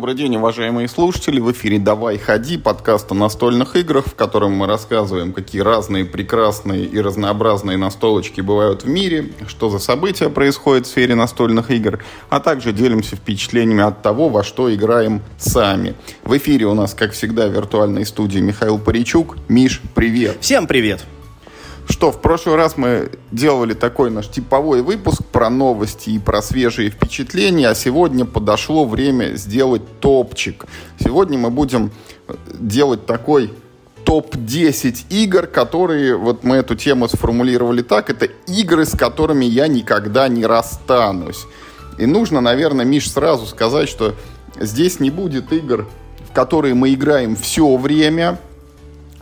добрый день, уважаемые слушатели. В эфире «Давай, ходи» подкаст о настольных играх, в котором мы рассказываем, какие разные, прекрасные и разнообразные настолочки бывают в мире, что за события происходят в сфере настольных игр, а также делимся впечатлениями от того, во что играем сами. В эфире у нас, как всегда, в виртуальной студии Михаил Паричук. Миш, привет! Всем привет! Что, в прошлый раз мы делали такой наш типовой выпуск про новости и про свежие впечатления, а сегодня подошло время сделать топчик. Сегодня мы будем э, делать такой топ-10 игр, которые, вот мы эту тему сформулировали так, это игры, с которыми я никогда не расстанусь. И нужно, наверное, Миш, сразу сказать, что здесь не будет игр, в которые мы играем все время,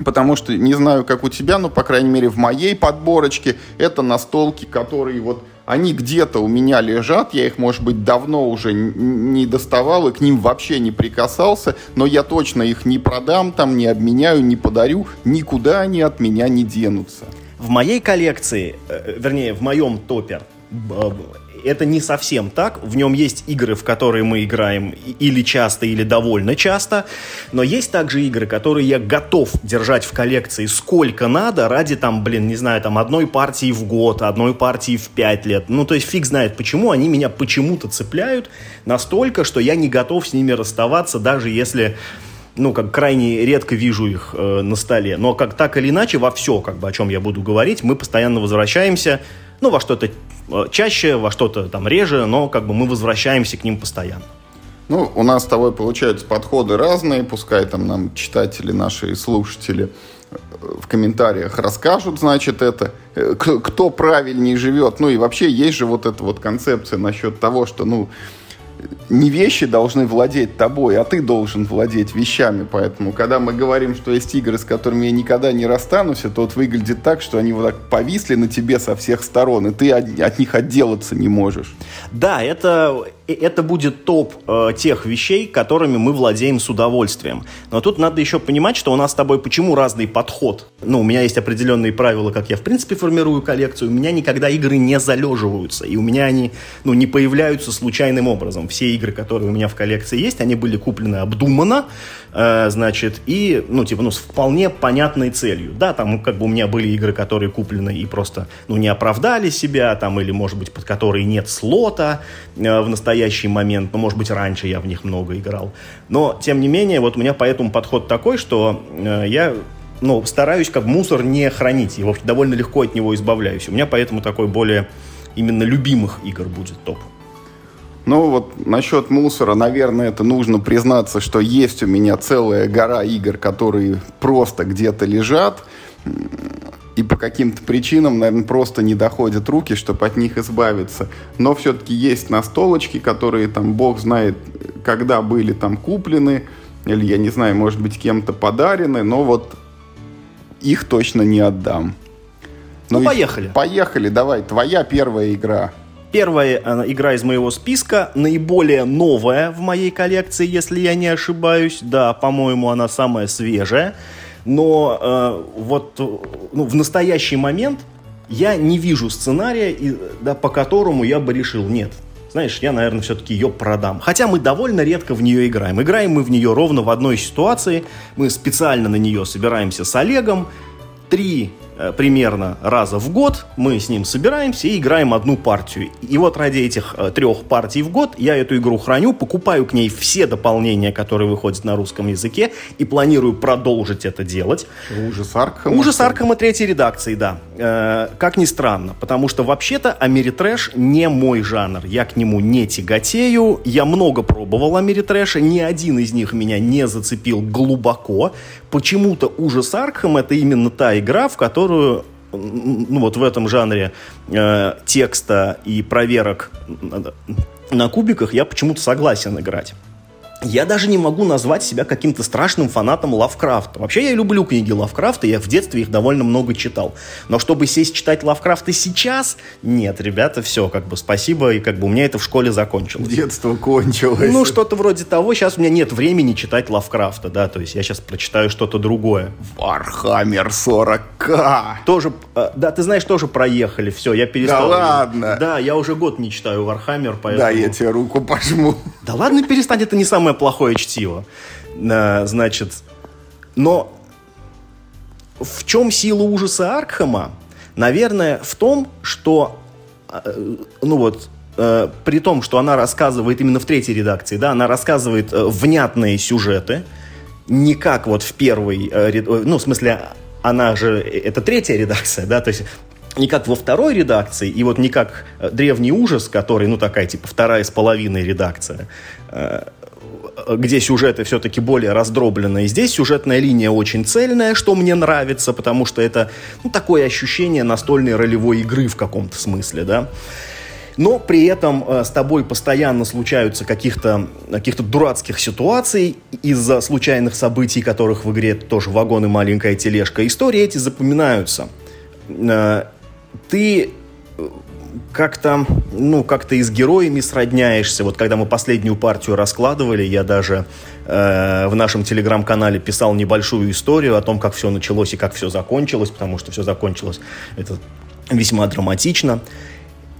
Потому что, не знаю, как у тебя, но, по крайней мере, в моей подборочке это настолки, которые вот, они где-то у меня лежат, я их, может быть, давно уже не доставал и к ним вообще не прикасался, но я точно их не продам, там, не обменяю, не подарю, никуда они от меня не денутся. В моей коллекции, э, вернее, в моем топе это не совсем так. В нем есть игры, в которые мы играем или часто, или довольно часто. Но есть также игры, которые я готов держать в коллекции сколько надо ради, там, блин, не знаю, там, одной партии в год, одной партии в пять лет. Ну, то есть фиг знает почему. Они меня почему-то цепляют настолько, что я не готов с ними расставаться, даже если ну, как крайне редко вижу их э, на столе. Но как так или иначе, во все, как бы, о чем я буду говорить, мы постоянно возвращаемся, ну, во что-то э, чаще, во что-то там реже, но как бы мы возвращаемся к ним постоянно. Ну, у нас с тобой получаются подходы разные, пускай там нам читатели, наши слушатели э, в комментариях расскажут, значит, это, э, кто правильнее живет. Ну и вообще есть же вот эта вот концепция насчет того, что, ну, не вещи должны владеть тобой, а ты должен владеть вещами. Поэтому, когда мы говорим, что есть игры, с которыми я никогда не расстанусь, это вот выглядит так, что они вот так повисли на тебе со всех сторон, и ты от них отделаться не можешь. Да, это это будет топ э, тех вещей, которыми мы владеем с удовольствием. Но тут надо еще понимать, что у нас с тобой почему разный подход. Ну, у меня есть определенные правила, как я в принципе формирую коллекцию. У меня никогда игры не залеживаются, и у меня они ну, не появляются случайным образом. Все игры, которые у меня в коллекции есть, они были куплены обдуманно, э, значит, и, ну, типа, ну, с вполне понятной целью. Да, там как бы у меня были игры, которые куплены и просто, ну, не оправдали себя, там, или, может быть, под которые нет слота э, в настоящем настоящий момент, ну, может быть, раньше я в них много играл. Но, тем не менее, вот у меня поэтому подход такой, что э, я ну, стараюсь как мусор не хранить, и вообще довольно легко от него избавляюсь. У меня поэтому такой более именно любимых игр будет топ. Ну вот насчет мусора, наверное, это нужно признаться, что есть у меня целая гора игр, которые просто где-то лежат и по каким-то причинам, наверное, просто не доходят руки, чтобы от них избавиться. Но все-таки есть настолочки, которые там, бог знает, когда были там куплены, или, я не знаю, может быть, кем-то подарены, но вот их точно не отдам. Ну, ну поехали. Поехали, давай, твоя первая игра. Первая э, игра из моего списка, наиболее новая в моей коллекции, если я не ошибаюсь. Да, по-моему, она самая свежая но э, вот ну, в настоящий момент я не вижу сценария, и, да, по которому я бы решил, нет, знаешь, я, наверное, все-таки ее продам. Хотя мы довольно редко в нее играем. Играем мы в нее ровно в одной ситуации. Мы специально на нее собираемся с Олегом. Три примерно раза в год мы с ним собираемся и играем одну партию. И вот ради этих э, трех партий в год я эту игру храню, покупаю к ней все дополнения, которые выходят на русском языке, и планирую продолжить это делать. Ужас Аркхема? Ужас Аркхема третьей редакции, да. Э, как ни странно, потому что вообще-то Америтрэш не мой жанр. Я к нему не тяготею. Я много пробовал Америтрэша, ни один из них меня не зацепил глубоко. Почему-то Ужас Аркхем это именно та игра, в которой которую ну, вот в этом жанре э, текста и проверок на кубиках я почему-то согласен играть. Я даже не могу назвать себя каким-то страшным фанатом Лавкрафта. Вообще я люблю книги Лавкрафта, я в детстве их довольно много читал. Но чтобы сесть читать Лавкрафта сейчас, нет, ребята, все, как бы спасибо, и как бы у меня это в школе закончилось. Детство кончилось. Ну, что-то вроде того. Сейчас у меня нет времени читать Лавкрафта, да, то есть я сейчас прочитаю что-то другое. Warhammer 40к. Тоже, э, да, ты знаешь, тоже проехали, все, я перестал. Да ладно? Да, я уже год не читаю Warhammer, поэтому... Да, я тебе руку пожму. Да ладно, перестань, это не самое самое плохое чтиво. Э, значит, но в чем сила ужаса Аркхема? Наверное, в том, что, э, ну вот, э, при том, что она рассказывает именно в третьей редакции, да, она рассказывает внятные сюжеты, не как вот в первой, ну, в смысле, она же, это третья редакция, да, то есть не как во второй редакции, и вот не как «Древний ужас», который, ну, такая, типа, вторая с половиной редакция, где сюжеты все-таки более раздробленные. Здесь сюжетная линия очень цельная, что мне нравится, потому что это ну, такое ощущение настольной ролевой игры в каком-то смысле, да. Но при этом э, с тобой постоянно случаются каких-то каких дурацких ситуаций из-за случайных событий, которых в игре тоже вагон и маленькая тележка. Истории эти запоминаются. Э, ты как-то, ну, как-то и с героями сродняешься. Вот когда мы последнюю партию раскладывали, я даже э, в нашем телеграм-канале писал небольшую историю о том, как все началось и как все закончилось, потому что все закончилось это весьма драматично.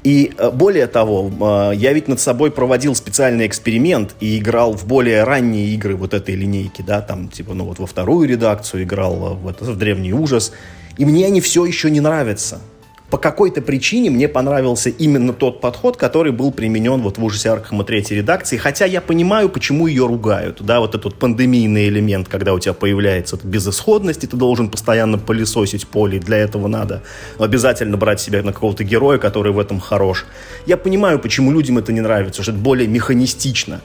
И э, более того, э, я ведь над собой проводил специальный эксперимент и играл в более ранние игры вот этой линейки, да, там, типа, ну вот во вторую редакцию играл, в, в Древний Ужас, и мне они все еще не нравятся по какой-то причине мне понравился именно тот подход, который был применен вот в ужасе Аркхема третьей редакции, хотя я понимаю, почему ее ругают, да, вот этот пандемийный элемент, когда у тебя появляется безысходность, и ты должен постоянно пылесосить поле, для этого надо обязательно брать себя на какого-то героя, который в этом хорош. Я понимаю, почему людям это не нравится, что это более механистично.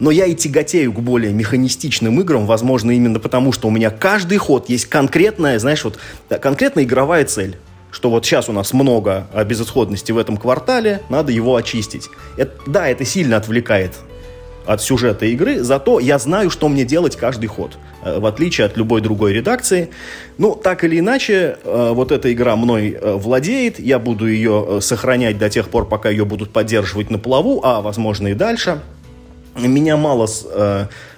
Но я и тяготею к более механистичным играм, возможно, именно потому, что у меня каждый ход есть конкретная, знаешь, вот конкретная игровая цель что вот сейчас у нас много безысходности в этом квартале, надо его очистить. Это, да, это сильно отвлекает от сюжета игры, зато я знаю, что мне делать каждый ход, э, в отличие от любой другой редакции. Ну, так или иначе, э, вот эта игра мной э, владеет, я буду ее сохранять до тех пор, пока ее будут поддерживать на плаву, а, возможно, и дальше. Меня мало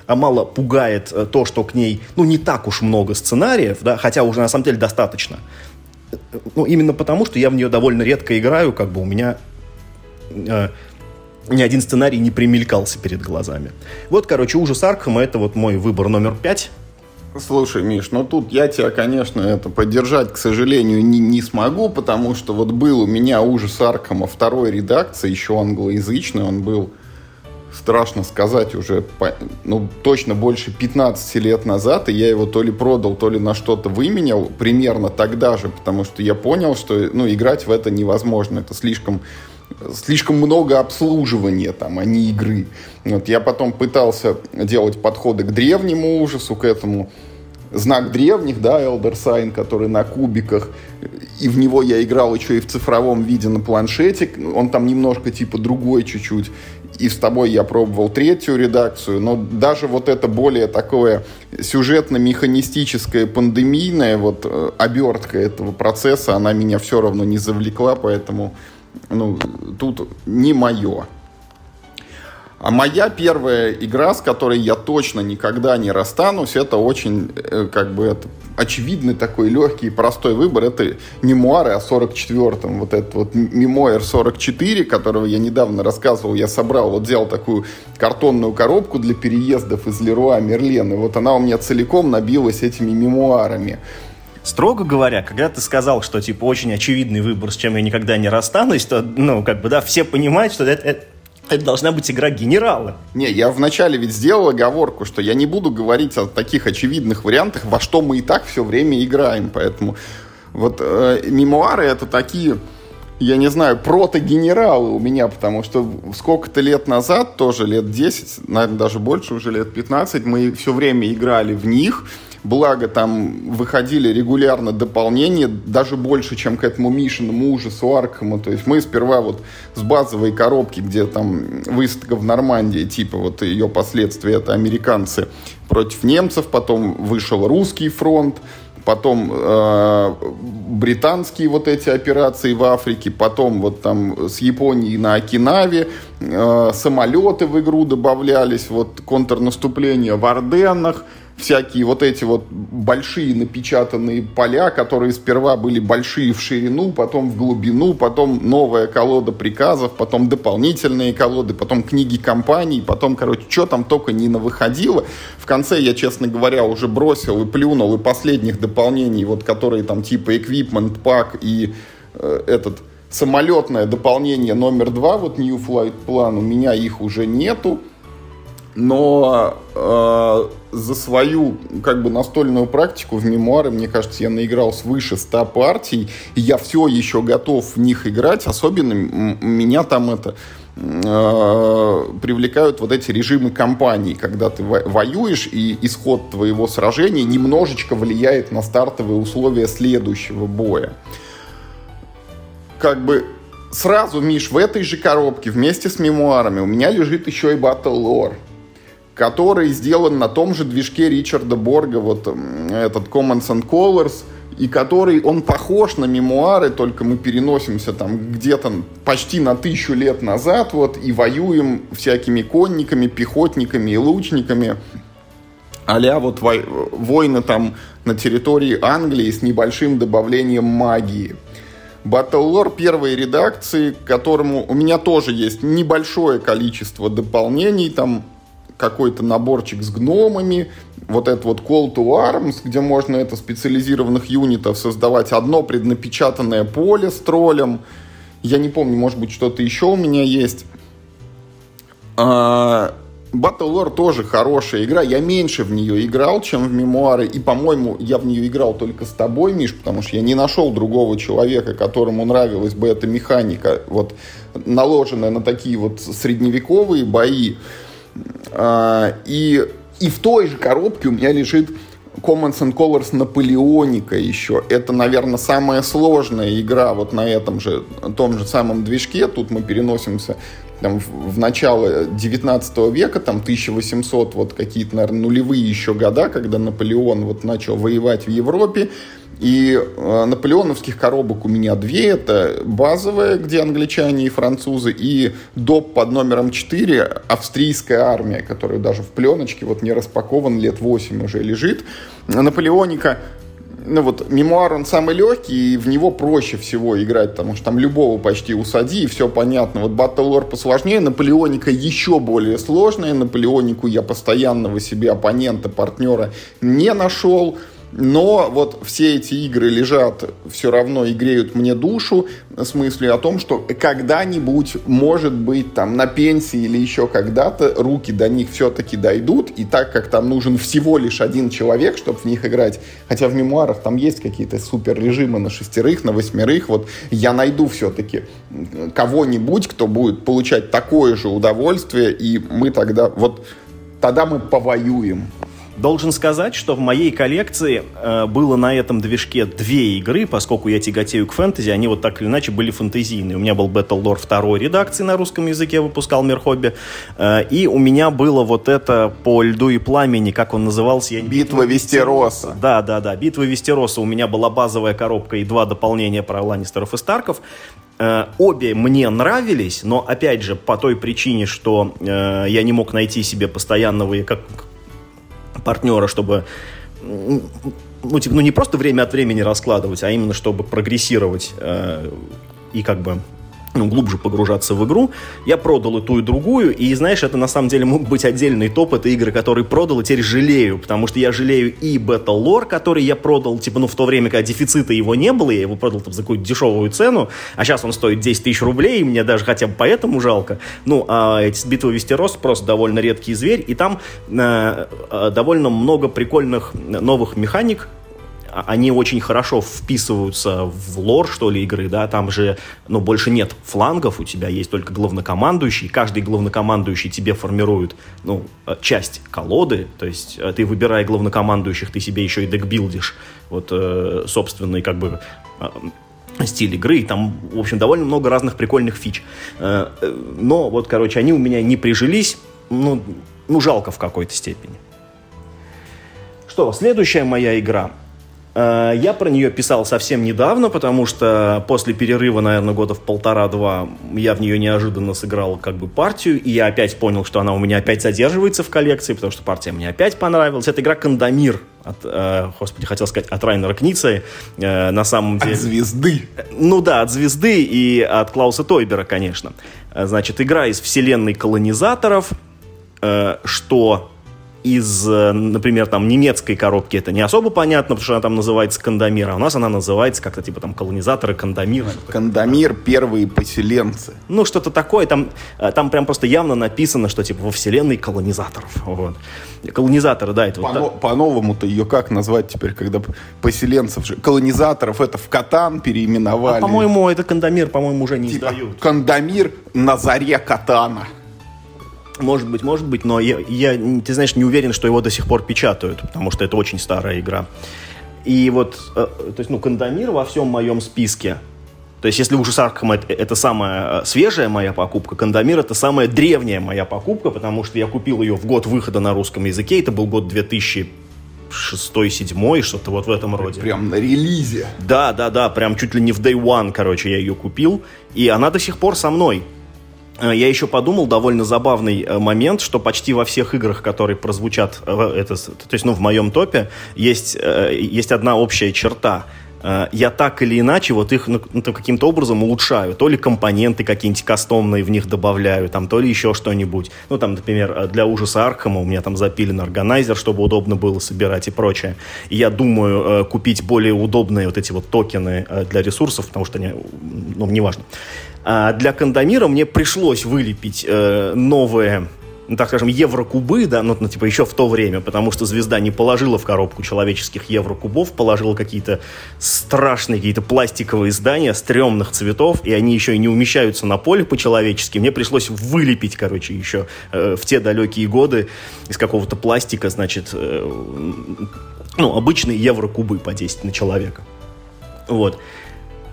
а мало пугает то, что к ней, ну, не так уж много сценариев, да, хотя уже на самом деле достаточно ну, именно потому, что я в нее довольно редко играю, как бы у меня э, ни один сценарий не примелькался перед глазами. Вот, короче, ужас Аркхема, это вот мой выбор номер пять. Слушай, Миш, ну тут я тебя, конечно, это поддержать, к сожалению, не, не смогу, потому что вот был у меня ужас Аркхема второй редакции, еще англоязычный, он был страшно сказать, уже ну, точно больше 15 лет назад, и я его то ли продал, то ли на что-то выменял, примерно тогда же, потому что я понял, что ну, играть в это невозможно, это слишком слишком много обслуживания там, а не игры. Вот я потом пытался делать подходы к древнему ужасу, к этому знак древних, да, Elder Sign, который на кубиках, и в него я играл еще и в цифровом виде на планшете, он там немножко типа другой чуть-чуть, и с тобой я пробовал третью редакцию, но даже вот это более такое сюжетно-механистическое, пандемийное, вот э, обертка этого процесса, она меня все равно не завлекла, поэтому ну, тут не мое. А моя первая игра, с которой я точно никогда не расстанусь, это очень, э, как бы, это очевидный такой легкий и простой выбор. Это мемуары о 44-м. Вот этот вот мемуар 44, которого я недавно рассказывал, я собрал, вот взял такую картонную коробку для переездов из Леруа Мерлен, и вот она у меня целиком набилась этими мемуарами. Строго говоря, когда ты сказал, что типа очень очевидный выбор, с чем я никогда не расстанусь, то, ну, как бы, да, все понимают, что это, это это должна быть игра генерала. Не, я вначале ведь сделал оговорку, что я не буду говорить о таких очевидных вариантах, во что мы и так все время играем. Поэтому вот э, мемуары это такие, я не знаю, протогенералы у меня, потому что сколько-то лет назад, тоже лет 10, наверное, даже больше, уже лет 15, мы все время играли в них – Благо, там выходили регулярно дополнения, даже больше, чем к этому Мишиному ужасу Аркхему. То есть мы сперва вот с базовой коробки, где там выставка в Нормандии, типа вот ее последствия, это американцы против немцев, потом вышел русский фронт, потом э, британские вот эти операции в Африке, потом вот там с Японией на Окинаве, э, самолеты в игру добавлялись, вот контрнаступление в Орденнах, всякие вот эти вот большие напечатанные поля, которые сперва были большие в ширину, потом в глубину, потом новая колода приказов, потом дополнительные колоды, потом книги компаний, потом, короче, что там только не навыходило. В конце я, честно говоря, уже бросил и плюнул, и последних дополнений, вот которые там типа Equipment Pack и э, этот самолетное дополнение номер два, вот New Flight Plan, у меня их уже нету но э, за свою как бы настольную практику в мемуары, мне кажется, я наиграл свыше 100 партий, и я все еще готов в них играть, особенно меня там это э, привлекают вот эти режимы кампании, когда ты воюешь, и исход твоего сражения немножечко влияет на стартовые условия следующего боя. Как бы сразу, Миш, в этой же коробке вместе с мемуарами у меня лежит еще и Battle Lore который сделан на том же движке Ричарда Борга, вот этот Commons and Colors, и который, он похож на мемуары, только мы переносимся там где-то почти на тысячу лет назад, вот, и воюем всякими конниками, пехотниками и лучниками, а вот войны там на территории Англии с небольшим добавлением магии. Battlelore первой редакции, к которому у меня тоже есть небольшое количество дополнений, там какой-то наборчик с гномами, вот этот вот Call to Arms, где можно это специализированных юнитов создавать, одно преднапечатанное поле с троллем, я не помню, может быть, что-то еще у меня есть. А, Battle Lore тоже хорошая игра. Я меньше в нее играл, чем в мемуары. И, по-моему, я в нее играл только с тобой, Миш, потому что я не нашел другого человека, которому нравилась бы эта механика, вот наложенная на такие вот средневековые бои. А, и, и в той же коробке у меня лежит Commons and Colors Наполеоника еще. Это, наверное, самая сложная игра вот на этом же, том же самом движке. Тут мы переносимся там, в, в начало 19 века, там 1800, вот какие-то, наверное, нулевые еще года, когда Наполеон вот начал воевать в Европе. И э, наполеоновских коробок у меня две. Это базовая, где англичане и французы, и доп под номером 4 австрийская армия, которая даже в пленочке вот не распакован, лет 8 уже лежит. Наполеоника ну вот, мемуар, он самый легкий, и в него проще всего играть, потому что там любого почти усади, и все понятно. Вот Battle Lore посложнее, Наполеоника еще более сложная, Наполеонику я постоянного себе оппонента, партнера не нашел, но вот все эти игры лежат все равно и греют мне душу с мыслью о том, что когда-нибудь, может быть, там на пенсии или еще когда-то руки до них все-таки дойдут, и так как там нужен всего лишь один человек, чтобы в них играть, хотя в мемуарах там есть какие-то супер режимы на шестерых, на восьмерых, вот я найду все-таки кого-нибудь, кто будет получать такое же удовольствие, и мы тогда вот тогда мы повоюем. Должен сказать, что в моей коллекции э, было на этом движке две игры, поскольку я тяготею к фэнтези, они вот так или иначе были фэнтезийные. У меня был Battle Lore второй редакции на русском языке, выпускал Мир Хобби, э, и у меня было вот это по льду и пламени, как он назывался? Я... Битва Вестероса. Да, да, да, Битва Вестероса. У меня была базовая коробка и два дополнения про Ланнистеров и Старков. Э, обе мне нравились, но опять же по той причине, что э, я не мог найти себе постоянного как партнера, чтобы ну, типа, ну, не просто время от времени раскладывать, а именно чтобы прогрессировать э, и как бы ну, глубже погружаться в игру. Я продал и ту, и другую, и, знаешь, это на самом деле мог быть отдельный топ, это игры, которые продал, и теперь жалею, потому что я жалею и Battle Lore, который я продал, типа, ну, в то время, когда дефицита его не было, я его продал там за какую-то дешевую цену, а сейчас он стоит 10 тысяч рублей, и мне даже хотя бы поэтому жалко. Ну, а эти битвы Вестерос просто довольно редкий зверь, и там э, э, довольно много прикольных новых механик, они очень хорошо вписываются в лор, что ли, игры, да, там же, ну, больше нет флангов, у тебя есть только главнокомандующий, каждый главнокомандующий тебе формирует, ну, э, часть колоды, то есть э, ты, выбирая главнокомандующих, ты себе еще и декбилдишь, вот, э, собственный, как бы, стиль игры, и там, в общем, довольно много разных прикольных фич. Но вот, короче, они у меня не прижились, ну, ну жалко в какой-то степени. Что, следующая моя игра я про нее писал совсем недавно, потому что после перерыва, наверное, года в полтора-два, я в нее неожиданно сыграл как бы партию, и я опять понял, что она у меня опять задерживается в коллекции, потому что партия мне опять понравилась. Это игра «Кандамир», от, э, господи, хотел сказать, от Райнера Кница, э, на самом деле. От звезды. Ну да, от звезды и от Клауса Тойбера, конечно. Э, значит, игра из вселенной колонизаторов, э, что из, э, например, там, немецкой коробки это не особо понятно, потому что она там называется Кандамир, а у нас она называется как-то типа там колонизаторы Кандамир. Кандамир – первые поселенцы. Ну, что-то такое, там, э, там прям просто явно написано, что типа во вселенной колонизаторов. Вот. Колонизаторы, да, это По- вот По-новому-то ее как назвать теперь, когда поселенцев, же- колонизаторов это в Катан переименовали. А, по-моему, это Кандамир, по-моему, уже не Типа издают. Кандамир на заре Катана. Может быть, может быть, но я, я, ты знаешь, не уверен, что его до сих пор печатают, потому что это очень старая игра. И вот, э, то есть, ну, Кандамир во всем моем списке. То есть, если ужас Аркхема это, это самая э, свежая моя покупка, Кандамир это самая древняя моя покупка, потому что я купил ее в год выхода на русском языке. Это был год 2006-2007, что-то вот в этом роде. Прям на релизе. Да, да, да, прям чуть ли не в day one, короче, я ее купил. И она до сих пор со мной. Э, Я еще подумал, довольно забавный э, момент, что почти во всех играх, которые прозвучат, э, это, то есть, ну, в моем топе, есть, есть одна общая черта. Я так или иначе вот их ну, ну, то каким-то образом улучшаю. То ли компоненты какие-нибудь кастомные в них добавляю, там, то ли еще что-нибудь. Ну, там, например, для ужаса Аркхема у меня там запилен органайзер, чтобы удобно было собирать и прочее. И я думаю купить более удобные вот эти вот токены для ресурсов, потому что они, ну, неважно. А для Кандамира мне пришлось вылепить э, новые, ну, так скажем, еврокубы, да, ну, ну, типа еще в то время, потому что звезда не положила в коробку человеческих еврокубов, положила какие-то страшные, какие-то пластиковые здания стрёмных цветов, и они еще и не умещаются на поле по-человечески. Мне пришлось вылепить, короче, еще э, в те далекие годы из какого-то пластика, значит, э, ну, обычные еврокубы по 10 на человека. Вот.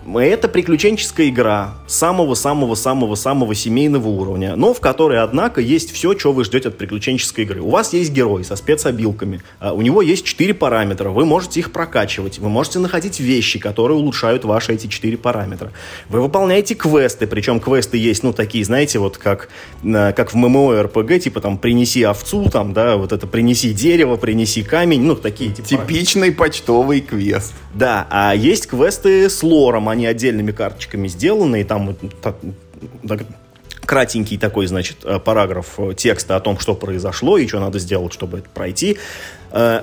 Это приключенческая игра самого-самого-самого-самого семейного уровня, но в которой, однако, есть все, что вы ждете от приключенческой игры. У вас есть герой со спецобилками, а у него есть четыре параметра, вы можете их прокачивать, вы можете находить вещи, которые улучшают ваши эти четыре параметра. Вы выполняете квесты, причем квесты есть, ну, такие, знаете, вот как, э, как в ММО-РПГ, типа там «принеси овцу», там, да, вот это «принеси дерево», «принеси камень», ну, такие, типа... Типичный почтовый квест. Да, а есть квесты с лором, они отдельными карточками сделаны, и там кратенький такой, значит, э, параграф э, текста о том, что произошло и что надо сделать, чтобы это пройти.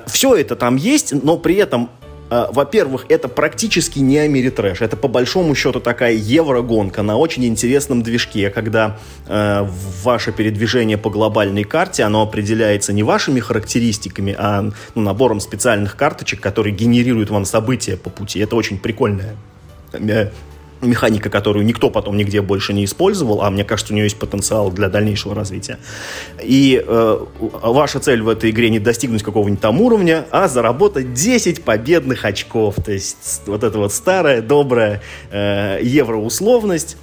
Все это там есть, но при этом э, во-первых, это практически не Америтрэш. Это по большому счету такая еврогонка на очень интересном движке, когда э, ваше передвижение по глобальной карте, оно определяется не вашими характеристиками, а ну, набором специальных карточек, которые генерируют вам события по пути. Это очень прикольная э, механика, которую никто потом нигде больше не использовал, а мне кажется, у нее есть потенциал для дальнейшего развития. И э, ваша цель в этой игре не достигнуть какого-нибудь там уровня, а заработать 10 победных очков. То есть вот эта вот старая, добрая э, евроусловность.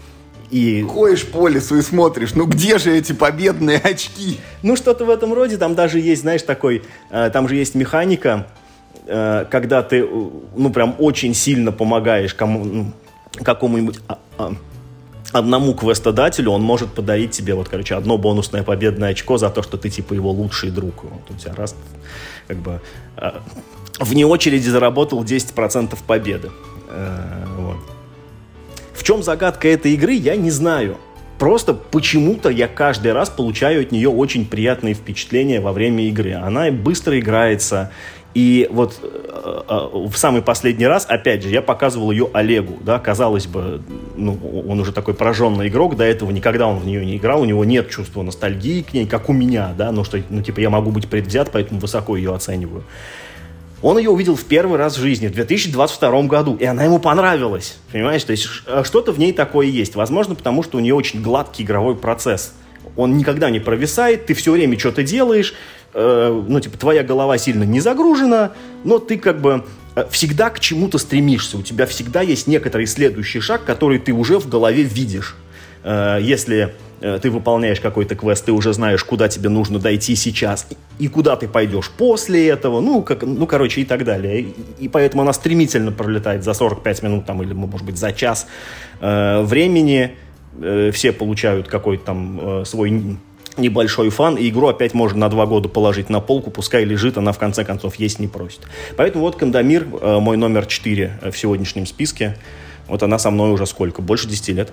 И, Ходишь по лесу и смотришь, ну где же эти победные очки? ну, что-то в этом роде. Там даже есть, знаешь, такой... э, там же есть механика, э, когда ты, э, ну, прям очень сильно помогаешь кому, ну, какому-нибудь а, а, одному квестодателю, он может подарить тебе, вот, короче, одно бонусное победное очко за то, что ты, типа, его лучший друг. Вот у тебя раз, как бы, э, вне очереди заработал 10% победы. Э, вот. В чем загадка этой игры, я не знаю. Просто почему-то я каждый раз получаю от нее очень приятные впечатления во время игры. Она быстро играется. И вот э, э, в самый последний раз, опять же, я показывал ее Олегу, да, казалось бы, ну, он уже такой пораженный игрок, до этого никогда он в нее не играл, у него нет чувства ностальгии к ней, как у меня, да, ну, что, ну, типа, я могу быть предвзят, поэтому высоко ее оцениваю. Он ее увидел в первый раз в жизни, в 2022 году, и она ему понравилась, понимаешь? То есть ш- что-то в ней такое есть. Возможно, потому что у нее очень гладкий игровой процесс. Он никогда не провисает, ты все время что-то делаешь, э, ну, типа, твоя голова сильно не загружена, но ты как бы э, всегда к чему-то стремишься. У тебя всегда есть некоторый следующий шаг, который ты уже в голове видишь. Э, если э, ты выполняешь какой-то квест, ты уже знаешь, куда тебе нужно дойти сейчас и, и куда ты пойдешь после этого, ну, как, ну, короче, и так далее. И, и поэтому она стремительно пролетает за 45 минут там, или, может быть, за час э, времени. Э, все получают какой-то там э, свой небольшой фан, и игру опять можно на два года положить на полку, пускай лежит, она в конце концов есть не просит. Поэтому вот Кандамир, э, мой номер 4 в сегодняшнем списке, вот она со мной уже сколько? Больше 10 лет.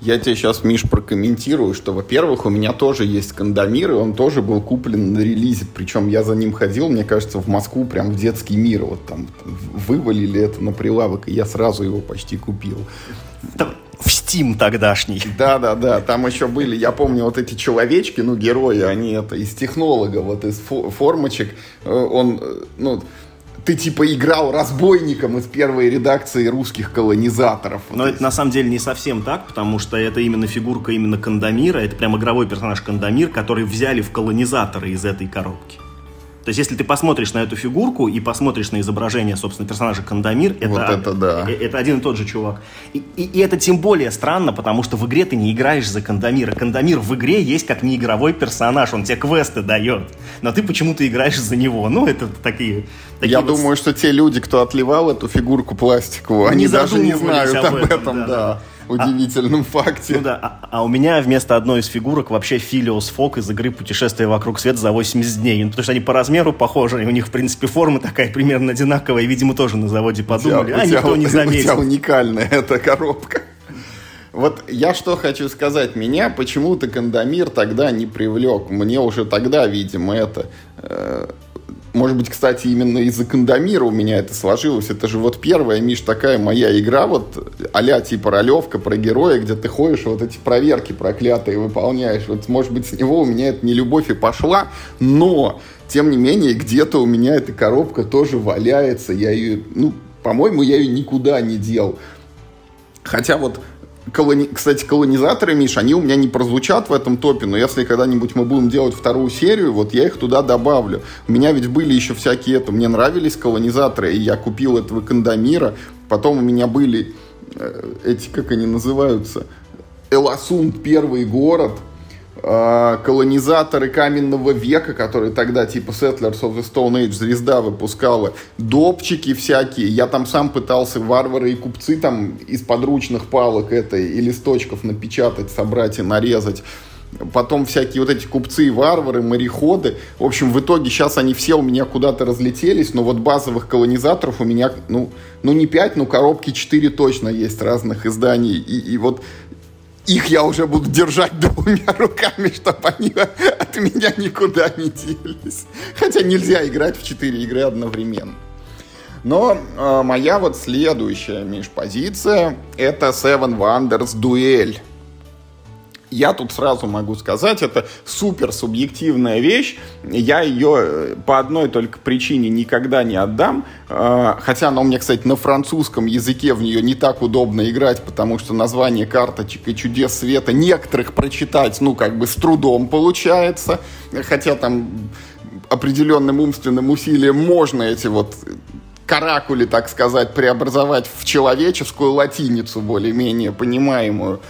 Я тебе сейчас, Миш, прокомментирую, что, во-первых, у меня тоже есть Кандамир, и он тоже был куплен на релизе. Причем я за ним ходил, мне кажется, в Москву, прям в детский мир. Вот там вывалили это на прилавок, и я сразу его почти купил. В Steam тогдашний. Да, да, да. Там еще были, я помню, вот эти человечки, ну, герои, они это из технолога, вот из формочек. Э, он, э, ну, ты типа играл разбойником из первой редакции русских колонизаторов. Но это на самом деле не совсем так, потому что это именно фигурка именно Кандамира, это прям игровой персонаж Кандамир, который взяли в колонизаторы из этой коробки. То есть, если ты посмотришь на эту фигурку и посмотришь на изображение, собственно, персонажа Кандамир, это, вот это, да. Э, это один и тот же чувак. И, и, и это тем более странно, потому что в игре ты не играешь за Кандамира. Кандамир в игре есть как неигровой персонаж, он тебе квесты дает. Но ты почему-то играешь за него. Ну, это такие... такие Я вот... думаю, что те люди, кто отливал эту фигурку пластиковую, они даже не знают об этом, об этом да. да удивительном а, факте. Ну да, а, а у меня вместо одной из фигурок вообще Филиос Фок из игры «Путешествие вокруг света за 80 дней». Ну, потому что они по размеру похожи, и у них, в принципе, форма такая примерно одинаковая, и, видимо, тоже на заводе подумали, тебя, а никто тебя, не заметил. У тебя уникальная эта коробка. Вот я что хочу сказать. Меня почему-то Кандамир тогда не привлек. Мне уже тогда, видимо, это... Э, может быть, кстати, именно из-за Кандамира у меня это сложилось. Это же вот первая, Миш, такая моя игра, вот а типа ролевка про героя, где ты ходишь, вот эти проверки проклятые выполняешь. Вот, может быть, с него у меня это не любовь и пошла, но, тем не менее, где-то у меня эта коробка тоже валяется. Я ее, ну, по-моему, я ее никуда не дел. Хотя вот колони... Кстати, колонизаторы, Миш, они у меня не прозвучат в этом топе, но если когда-нибудь мы будем делать вторую серию, вот я их туда добавлю. У меня ведь были еще всякие это, мне нравились колонизаторы, и я купил этого Кандамира, потом у меня были э, эти, как они называются, Эласунд, первый город – колонизаторы каменного века, которые тогда типа Settlers of the Stone Age звезда выпускала, допчики всякие. Я там сам пытался варвары и купцы там из подручных палок это и листочков напечатать, собрать и нарезать. Потом всякие вот эти купцы и варвары, мореходы. В общем, в итоге сейчас они все у меня куда-то разлетелись, но вот базовых колонизаторов у меня, ну, ну не 5, но коробки 4 точно есть разных изданий. И, и вот их я уже буду держать двумя руками, чтобы они от меня никуда не делись. Хотя нельзя играть в четыре игры одновременно. Но э, моя вот следующая, Миш, позиция это Seven Wonders Дуэль. Я тут сразу могу сказать, это супер субъективная вещь. Я ее э, по одной только причине никогда не отдам. Э, хотя она у меня, кстати, на французском языке в нее не так удобно играть, потому что название карточек и чудес света некоторых прочитать, ну, как бы с трудом получается. Хотя там определенным умственным усилием можно эти вот каракули, так сказать, преобразовать в человеческую латиницу более-менее понимаемую.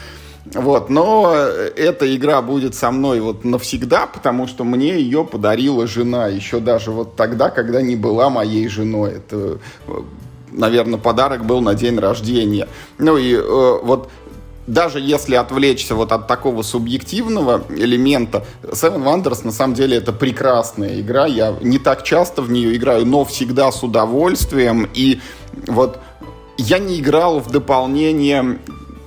Вот, но эта игра будет со мной вот навсегда, потому что мне ее подарила жена, еще даже вот тогда, когда не была моей женой. Это, наверное, подарок был на день рождения. Ну и э, вот даже если отвлечься вот от такого субъективного элемента, Seven Wonders на самом деле это прекрасная игра. Я не так часто в нее играю, но всегда с удовольствием. И вот я не играл в дополнение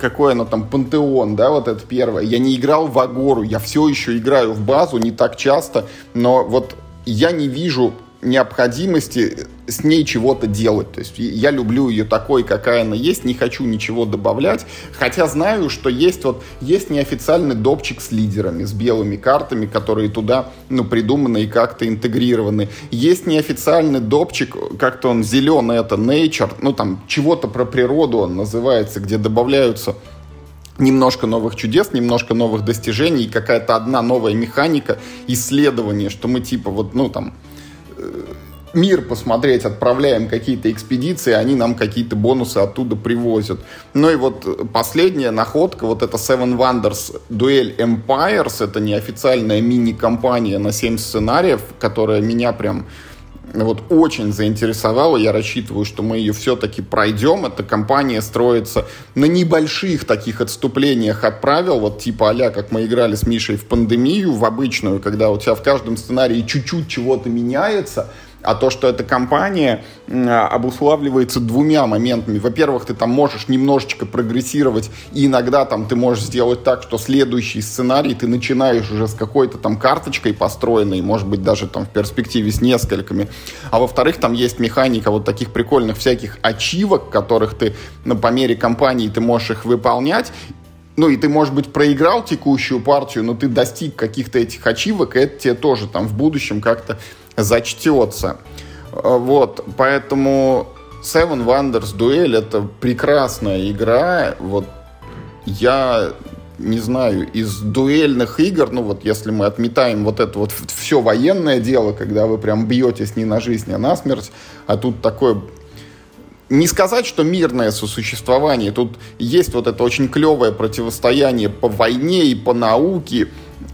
какое оно там, Пантеон, да, вот это первое. Я не играл в Агору, я все еще играю в базу, не так часто, но вот я не вижу необходимости с ней чего-то делать. То есть я люблю ее такой, какая она есть, не хочу ничего добавлять, хотя знаю, что есть вот есть неофициальный допчик с лидерами, с белыми картами, которые туда ну, придуманы и как-то интегрированы. Есть неофициальный допчик, как-то он зеленый, это Nature, ну там чего-то про природу он называется, где добавляются немножко новых чудес, немножко новых достижений, какая-то одна новая механика исследования, что мы типа вот, ну там, мир посмотреть, отправляем какие-то экспедиции, они нам какие-то бонусы оттуда привозят. Ну и вот последняя находка, вот это Seven Wonders Duel Empires, это неофициальная мини-компания на 7 сценариев, которая меня прям вот очень заинтересовала. Я рассчитываю, что мы ее все-таки пройдем. Эта компания строится на небольших таких отступлениях от правил, вот типа а как мы играли с Мишей в пандемию, в обычную, когда у тебя в каждом сценарии чуть-чуть чего-то меняется, а то, что эта компания обуславливается двумя моментами. Во-первых, ты там можешь немножечко прогрессировать, и иногда там ты можешь сделать так, что следующий сценарий ты начинаешь уже с какой-то там карточкой построенной, может быть, даже там в перспективе с несколькими. А во-вторых, там есть механика вот таких прикольных всяких ачивок, которых ты ну, по мере компании ты можешь их выполнять, ну, и ты, может быть, проиграл текущую партию, но ты достиг каких-то этих ачивок, и это тебе тоже там в будущем как-то зачтется. Вот, поэтому Seven Wonders Duel это прекрасная игра. Вот я не знаю, из дуэльных игр, ну вот если мы отметаем вот это вот все военное дело, когда вы прям бьетесь не на жизнь, а на смерть, а тут такое не сказать, что мирное сосуществование. Тут есть вот это очень клевое противостояние по войне и по науке,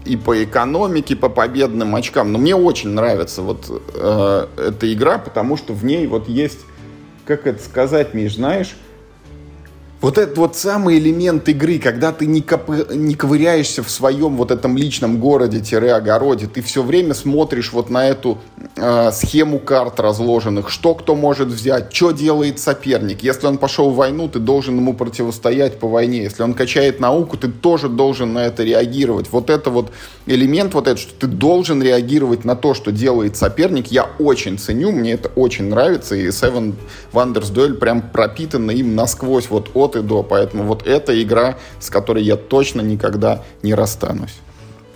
и по экономике, по победным очкам. Но мне очень нравится вот э, эта игра, потому что в ней вот есть, как это сказать, Миш, знаешь, вот этот вот самый элемент игры, когда ты не, коп... не ковыряешься в своем вот этом личном городе-огороде, ты все время смотришь вот на эту э, схему карт разложенных, что кто может взять, что делает соперник. Если он пошел в войну, ты должен ему противостоять по войне. Если он качает науку, ты тоже должен на это реагировать. Вот это вот элемент, вот этот, что ты должен реагировать на то, что делает соперник, я очень ценю, мне это очень нравится, и Seven Wonders Duel прям пропитана им насквозь вот от от и до. Поэтому вот эта игра, с которой я точно никогда не расстанусь.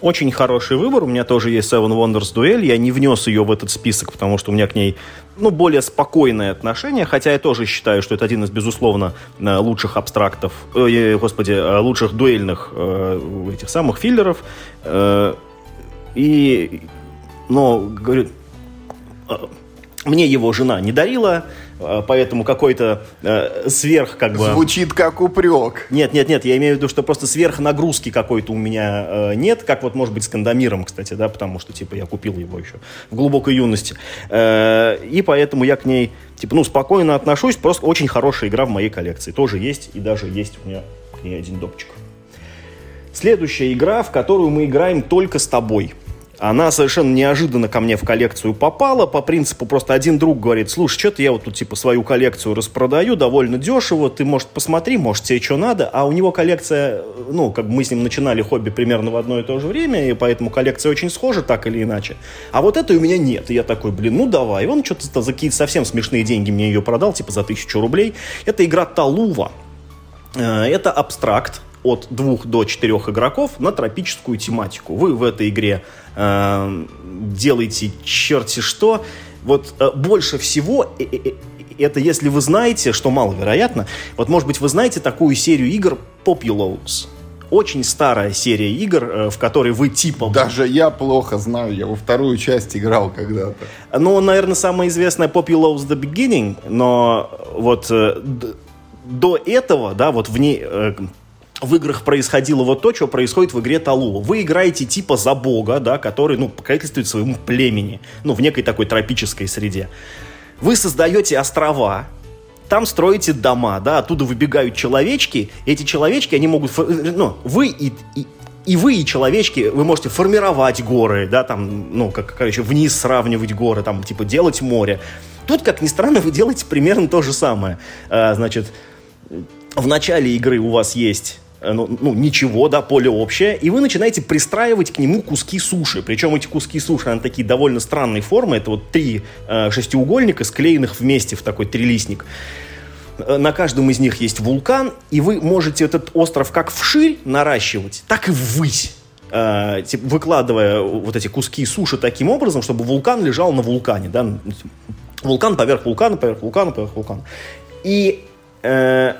Очень хороший выбор. У меня тоже есть Seven Wonders Duel. Я не внес ее в этот список, потому что у меня к ней ну, более спокойное отношение, хотя я тоже считаю, что это один из, безусловно, э, лучших абстрактов, э, господи, э, лучших дуэльных э, этих самых филлеров. Э, и, но, говорю, э, мне его жена не дарила, Э, поэтому какой-то э, сверх как бы... Звучит как упрек. Нет, нет, нет, я имею в виду, что просто сверхнагрузки какой-то у меня э, нет, как вот может быть с Кандамиром, кстати, да, потому что типа я купил его еще в глубокой юности. Э, и поэтому я к ней типа, ну, спокойно отношусь, просто очень хорошая игра в моей коллекции. Тоже есть, и даже есть у меня к ней один допчик. Следующая игра, в которую мы играем только с тобой – она совершенно неожиданно ко мне в коллекцию попала, по принципу просто один друг говорит, слушай, что-то я вот тут типа свою коллекцию распродаю довольно дешево, ты, может, посмотри, может, тебе что надо, а у него коллекция, ну, как бы мы с ним начинали хобби примерно в одно и то же время, и поэтому коллекция очень схожа, так или иначе. А вот этой у меня нет, и я такой, блин, ну давай, и он что-то за какие-то совсем смешные деньги мне ее продал, типа за тысячу рублей. Это игра Талува. Э, это абстракт, от двух до четырех игроков на тропическую тематику. Вы в этой игре э, делаете черти что. Вот э, больше всего э, э, э, это если вы знаете, что маловероятно, вот может быть вы знаете такую серию игр Populous. Очень старая серия игр, э, в которой вы типа... Даже я плохо знаю, я во вторую часть играл когда-то. Ну, наверное, самая известная Populous The Beginning, но вот э, до этого, да, вот в ней в играх происходило вот то, что происходит в игре Талула. Вы играете типа за бога, да, который, ну, покровительствует своему племени, ну, в некой такой тропической среде. Вы создаете острова, там строите дома, да, оттуда выбегают человечки, эти человечки, они могут, ну, вы и, и, и вы, и человечки, вы можете формировать горы, да, там, ну, как, короче, вниз сравнивать горы, там, типа, делать море. Тут, как ни странно, вы делаете примерно то же самое. А, значит, в начале игры у вас есть Э, ну, ну, ничего, да, поле общее, и вы начинаете пристраивать к нему куски суши. Причем эти куски суши, они такие довольно странной формы. Это вот три э, шестиугольника, склеенных вместе в такой трилистник. Э, на каждом из них есть вулкан, и вы можете этот остров как вширь наращивать, так и ввысь. Э, выкладывая вот эти куски суши таким образом, чтобы вулкан лежал на вулкане. Да? Вулкан поверх вулкана, поверх вулкана, поверх вулкана. И э,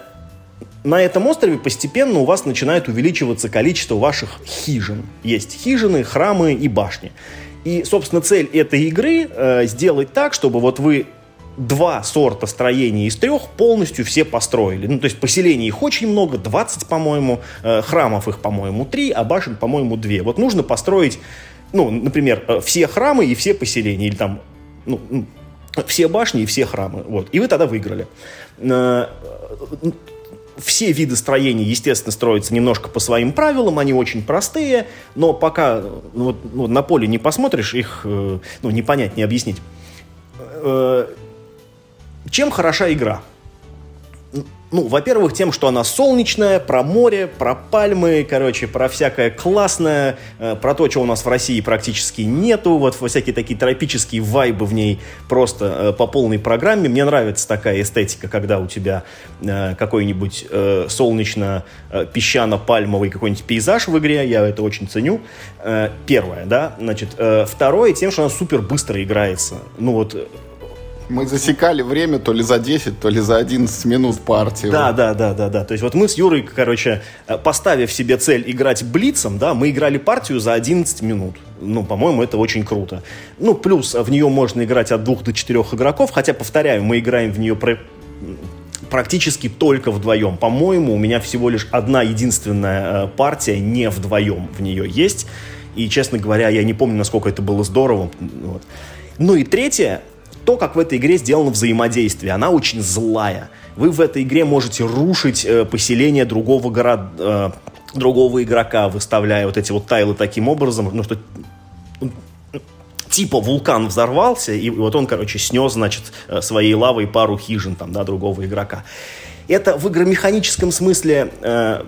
на этом острове постепенно у вас начинает увеличиваться количество ваших хижин. Есть хижины, храмы и башни. И, собственно, цель этой игры э, сделать так, чтобы вот вы два сорта строений из трех полностью все построили. Ну, то есть поселений их очень много, 20, по-моему, э, храмов их, по-моему, 3, а башен, по-моему, 2. Вот нужно построить, ну, например, э, все храмы и все поселения, или там, ну, все башни и все храмы. Вот. И вы тогда выиграли. Э, все виды строений, естественно, строятся немножко по своим правилам, они очень простые, но пока вот, ну, на поле не посмотришь, их ну, не понять, не объяснить чем хороша игра? Ну, во-первых, тем, что она солнечная, про море, про пальмы, короче, про всякое классное, э, про то, чего у нас в России практически нету, вот всякие такие тропические вайбы в ней просто э, по полной программе. Мне нравится такая эстетика, когда у тебя э, какой-нибудь солнечно-песчано-пальмовый какой-нибудь пейзаж в игре, я это очень ценю. Первое, да, значит, второе, тем, что она супер быстро играется. Ну вот мы засекали время то ли за 10, то ли за 11 минут партии. Да, да, да, да, да. То есть вот мы с Юрой, короче, э, поставив себе цель играть блицом, да, мы играли партию за 11 минут. Ну, по-моему, это очень круто. Ну, плюс в нее можно играть от двух до четырех игроков, хотя, повторяю, мы играем в нее про практически только вдвоем. По-моему, у меня всего лишь одна единственная э, партия не вдвоем в нее есть. И, честно говоря, я не помню, насколько это было здорово. Вот. Ну и третье, то, как в этой игре сделано взаимодействие. Она очень злая. Вы в этой игре можете рушить э, поселение другого города, э, другого игрока, выставляя вот эти вот тайлы таким образом, ну что типа вулкан взорвался, и вот он, короче, снес, значит, э, своей лавой пару хижин там, да, другого игрока. Это в игромеханическом смысле э,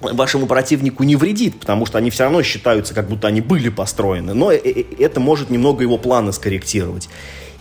вашему противнику не вредит, потому что они все равно считаются, как будто они были построены, но э, это может немного его планы скорректировать.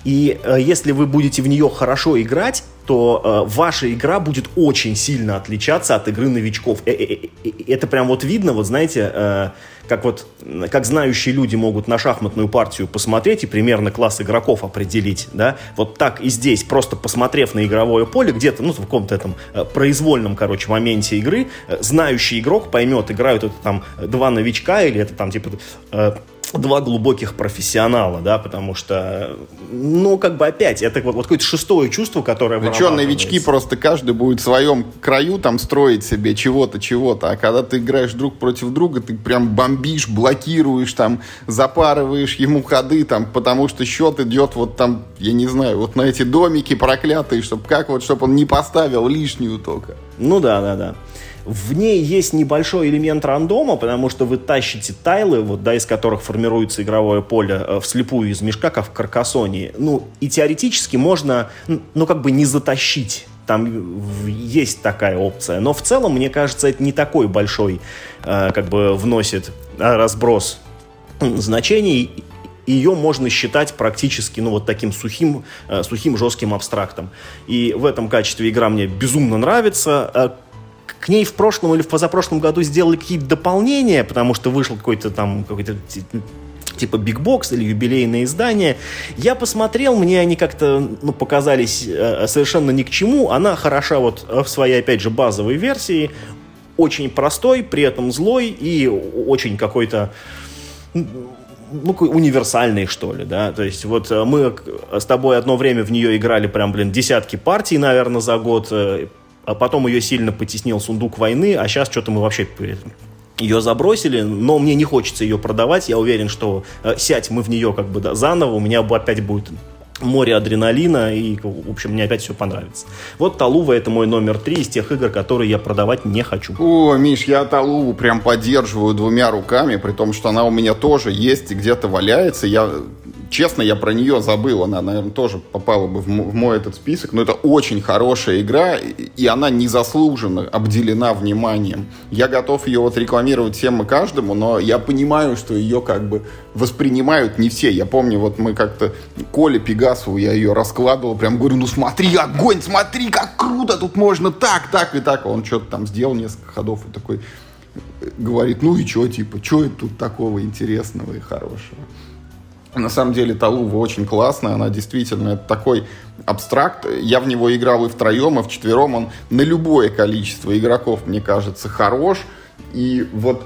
И э, если вы будете в нее хорошо играть, то э, ваша игра будет очень сильно отличаться от игры новичков. Э, э, э, это прям вот видно, вот знаете, э, как вот, как знающие люди могут на шахматную партию посмотреть и примерно класс игроков определить, да, вот так и здесь, просто посмотрев на игровое поле, где-то, ну, в каком-то этом э, произвольном, короче, моменте игры, э, знающий игрок поймет, играют это там два новичка или это там, типа, э, два глубоких профессионала, да, потому что, ну, как бы опять, это вот, вот какое-то шестое чувство, которое Ну что, новички просто каждый будет в своем краю там строить себе чего-то, чего-то, а когда ты играешь друг против друга, ты прям бомбишь, блокируешь, там, запарываешь ему ходы, там, потому что счет идет вот там, я не знаю, вот на эти домики проклятые, чтобы как вот, чтобы он не поставил лишнюю только. Ну да, да, да. В ней есть небольшой элемент рандома, потому что вы тащите тайлы, вот, да, из которых формируется игровое поле, э, вслепую из мешка, как в Каркасоне. Ну, и теоретически можно, ну, как бы не затащить там есть такая опция. Но в целом, мне кажется, это не такой большой, э, как бы, вносит э, разброс значений. Ее можно считать практически, ну, вот таким сухим, сухим жестким абстрактом. И в этом качестве игра мне безумно нравится. Э, к ней в прошлом или в позапрошлом году сделали какие-то дополнения, потому что вышел какой-то там какой-то типа Box или юбилейное издание. Я посмотрел, мне они как-то ну, показались э, совершенно ни к чему. Она хороша вот в своей, опять же, базовой версии. Очень простой, при этом злой и очень какой-то ну, универсальный, что ли, да, то есть вот э, мы с тобой одно время в нее играли прям, блин, десятки партий, наверное, за год, э, а потом ее сильно потеснил сундук войны, а сейчас что-то мы вообще ее забросили, но мне не хочется ее продавать. Я уверен, что э, сядь мы в нее как бы да, заново, у меня опять будет море адреналина, и, в общем, мне опять все понравится. Вот Талува это мой номер три из тех игр, которые я продавать не хочу. О, Миш, я Талуву прям поддерживаю двумя руками, при том, что она у меня тоже есть и где-то валяется. Я честно, я про нее забыл. Она, наверное, тоже попала бы в мой этот список. Но это очень хорошая игра, и она незаслуженно обделена вниманием. Я готов ее вот рекламировать всем и каждому, но я понимаю, что ее как бы воспринимают не все. Я помню, вот мы как-то Коле Пегасову, я ее раскладывал, прям говорю, ну смотри, огонь, смотри, как круто, тут можно так, так и так. Он что-то там сделал несколько ходов и такой говорит, ну и что, типа, что это тут такого интересного и хорошего. На самом деле Талува очень классная, она действительно это такой абстракт. Я в него играл и втроем, и вчетвером. Он на любое количество игроков, мне кажется, хорош. И вот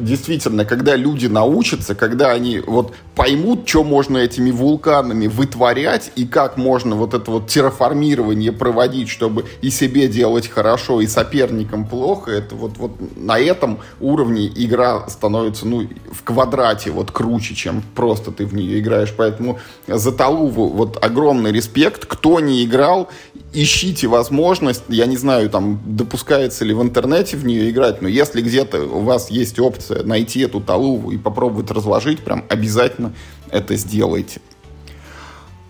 действительно, когда люди научатся, когда они вот поймут, что можно этими вулканами вытворять и как можно вот это вот терраформирование проводить, чтобы и себе делать хорошо, и соперникам плохо, это вот, вот на этом уровне игра становится, ну, в квадрате вот круче, чем просто ты в нее играешь. Поэтому за Талуву вот огромный респект. Кто не играл, ищите возможность, я не знаю, там, допускается ли в интернете в нее играть, но если где-то у вас есть опция найти эту талуву и попробовать разложить, прям обязательно это сделайте.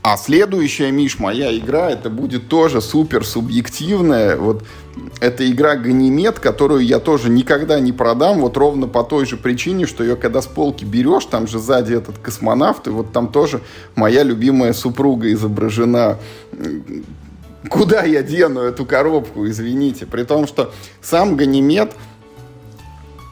А следующая, Миш, моя игра, это будет тоже супер субъективная. Вот это игра Ганимед, которую я тоже никогда не продам, вот ровно по той же причине, что ее когда с полки берешь, там же сзади этот космонавт, и вот там тоже моя любимая супруга изображена куда я дену эту коробку, извините. При том, что сам Ганимед,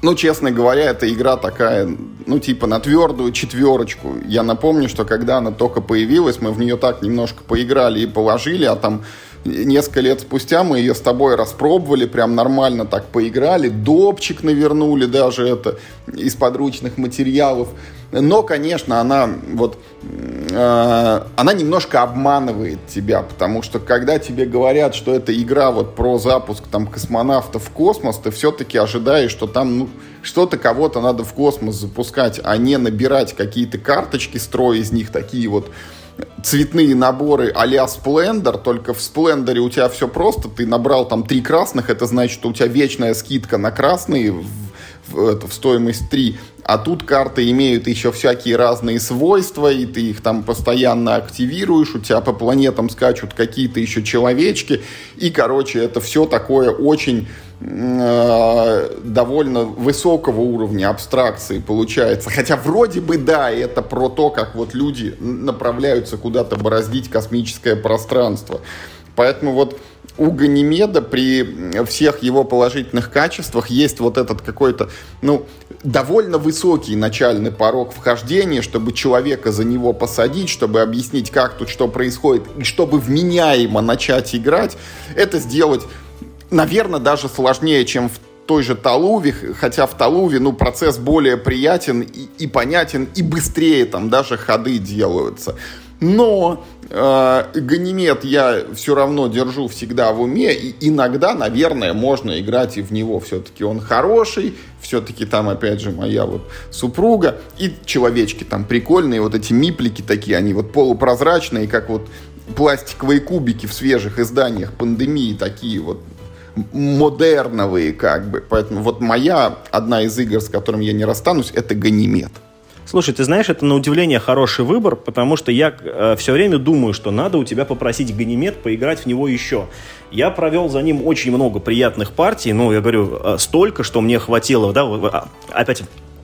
ну, честно говоря, эта игра такая, ну, типа на твердую четверочку. Я напомню, что когда она только появилась, мы в нее так немножко поиграли и положили, а там несколько лет спустя мы ее с тобой распробовали, прям нормально так поиграли, допчик навернули даже это из подручных материалов. Но, конечно, она вот э, она немножко обманывает тебя, потому что когда тебе говорят, что это игра вот про запуск там космонавтов в космос, ты все-таки ожидаешь, что там ну, что-то кого-то надо в космос запускать, а не набирать какие-то карточки, строя из них такие вот цветные наборы а-ля Splendor, только в Splendor у тебя все просто, ты набрал там три красных, это значит, что у тебя вечная скидка на красные в, в, это, в стоимость 3, а тут карты имеют еще всякие разные свойства, и ты их там постоянно активируешь, у тебя по планетам скачут какие-то еще человечки, и, короче, это все такое очень Э, довольно высокого уровня абстракции получается. Хотя вроде бы да, это про то, как вот люди направляются куда-то бороздить космическое пространство. Поэтому вот у Ганимеда при всех его положительных качествах есть вот этот какой-то, ну, довольно высокий начальный порог вхождения, чтобы человека за него посадить, чтобы объяснить, как тут что происходит, и чтобы вменяемо начать играть, это сделать наверное, даже сложнее, чем в той же Талуве, хотя в Талуве, ну, процесс более приятен и, и понятен, и быстрее там даже ходы делаются. Но э, Ганимед я все равно держу всегда в уме, и иногда, наверное, можно играть и в него. Все-таки он хороший, все-таки там, опять же, моя вот супруга, и человечки там прикольные, вот эти миплики такие, они вот полупрозрачные, как вот пластиковые кубики в свежих изданиях пандемии, такие вот модерновые как бы. Поэтому вот моя одна из игр, с которым я не расстанусь, это Ганимед. Слушай, ты знаешь, это на удивление хороший выбор, потому что я э, все время думаю, что надо у тебя попросить Ганимед поиграть в него еще. Я провел за ним очень много приятных партий, ну, я говорю, э, столько, что мне хватило, да, а, опять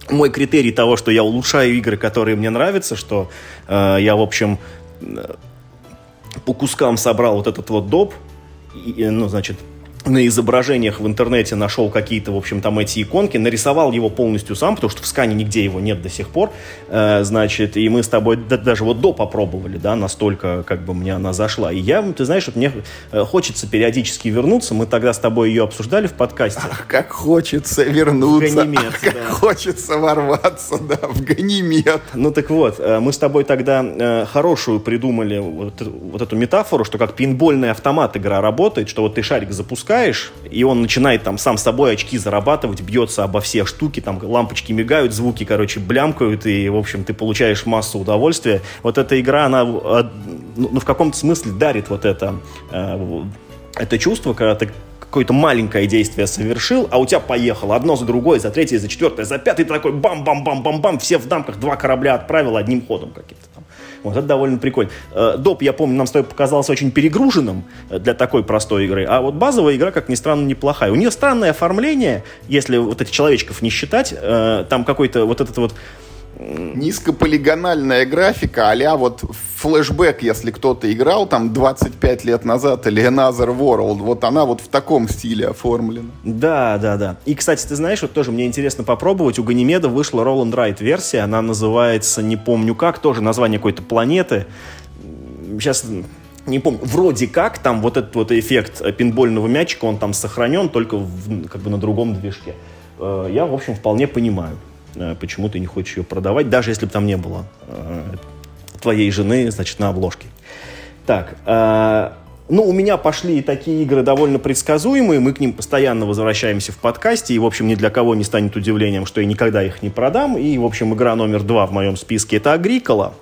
мой критерий того, что я улучшаю игры, которые мне нравятся, что э, я, в общем, э, по кускам собрал вот этот вот доп, и, ну, значит, на изображениях в интернете нашел какие-то, в общем, там эти иконки, нарисовал его полностью сам, потому что в скане нигде его нет до сих пор, э, значит, и мы с тобой да, даже вот до попробовали, да, настолько как бы мне она зашла. И я, ты знаешь, вот мне э, хочется периодически вернуться, мы тогда с тобой ее обсуждали в подкасте. Ах, как хочется вернуться. В Ганимед, Ах, как да. хочется ворваться, да, в Ганимед. Ну так вот, э, мы с тобой тогда э, хорошую придумали вот, вот эту метафору, что как пинбольный автомат игра работает, что вот ты шарик запускаешь, запускаешь, и он начинает там сам с собой очки зарабатывать, бьется обо все штуки, там лампочки мигают, звуки, короче, блямкают, и, в общем, ты получаешь массу удовольствия. Вот эта игра, она ну, ну, в каком-то смысле дарит вот это, э, это чувство, когда ты какое-то маленькое действие совершил, а у тебя поехало одно за другое, за третье, за четвертое, за пятое, ты такой бам-бам-бам-бам-бам, все в дамках, два корабля отправил одним ходом каким-то. Вот это довольно прикольно. Э, доп, я помню, нам с тобой показался очень перегруженным э, для такой простой игры, а вот базовая игра, как ни странно, неплохая. У нее странное оформление, если вот этих человечков не считать, э, там какой-то вот этот вот низкополигональная графика, а вот флешбэк, если кто-то играл там 25 лет назад, или Another World, вот она вот в таком стиле оформлена. Да, да, да. И, кстати, ты знаешь, вот тоже мне интересно попробовать, у Ганимеда вышла Roll and Ride версия, она называется, не помню как, тоже название какой-то планеты. Сейчас не помню, вроде как там вот этот вот эффект пинбольного мячика, он там сохранен, только в, как бы на другом движке. э, я, в общем, вполне понимаю, почему ты не хочешь ее продавать, даже если бы там не было э, твоей жены, значит, на обложке. Так, э, ну, у меня пошли такие игры довольно предсказуемые, мы к ним постоянно возвращаемся в подкасте, и, в общем, ни для кого не станет удивлением, что я никогда их не продам. И, в общем, игра номер два в моем списке — это Агрикола.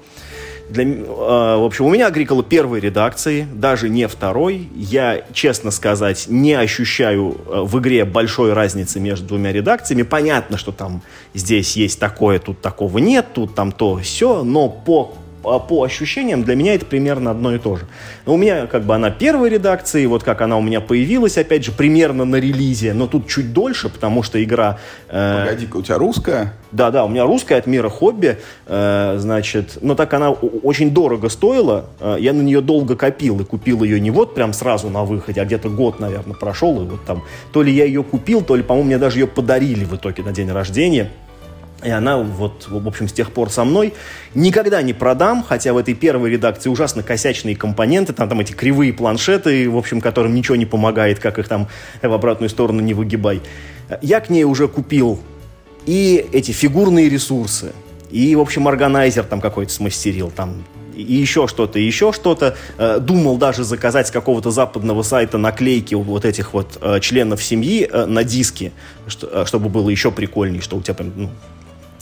Для, э, в общем, у меня Агрикола первой редакции, даже не второй. Я, честно сказать, не ощущаю э, в игре большой разницы между двумя редакциями. Понятно, что там здесь есть такое, тут такого нет, тут там то все, но по а по ощущениям для меня это примерно одно и то же. Но у меня как бы она первой редакции, вот как она у меня появилась, опять же, примерно на релизе, но тут чуть дольше, потому что игра... Э, Погоди-ка, у тебя русская? Да-да, у меня русская от мира хобби, э, значит, но так она очень дорого стоила, э, я на нее долго копил и купил ее не вот прям сразу на выходе, а где-то год, наверное, прошел, и вот там, то ли я ее купил, то ли, по-моему, мне даже ее подарили в итоге на день рождения. И она вот, в общем, с тех пор со мной. Никогда не продам, хотя в этой первой редакции ужасно косячные компоненты, там, там эти кривые планшеты, в общем, которым ничего не помогает, как их там в обратную сторону не выгибай. Я к ней уже купил и эти фигурные ресурсы, и, в общем, органайзер там какой-то смастерил, там, и еще что-то, и еще что-то. Э, думал даже заказать с какого-то западного сайта наклейки вот этих вот э, членов семьи э, на диске, чтобы было еще прикольнее, что у тебя прям ну,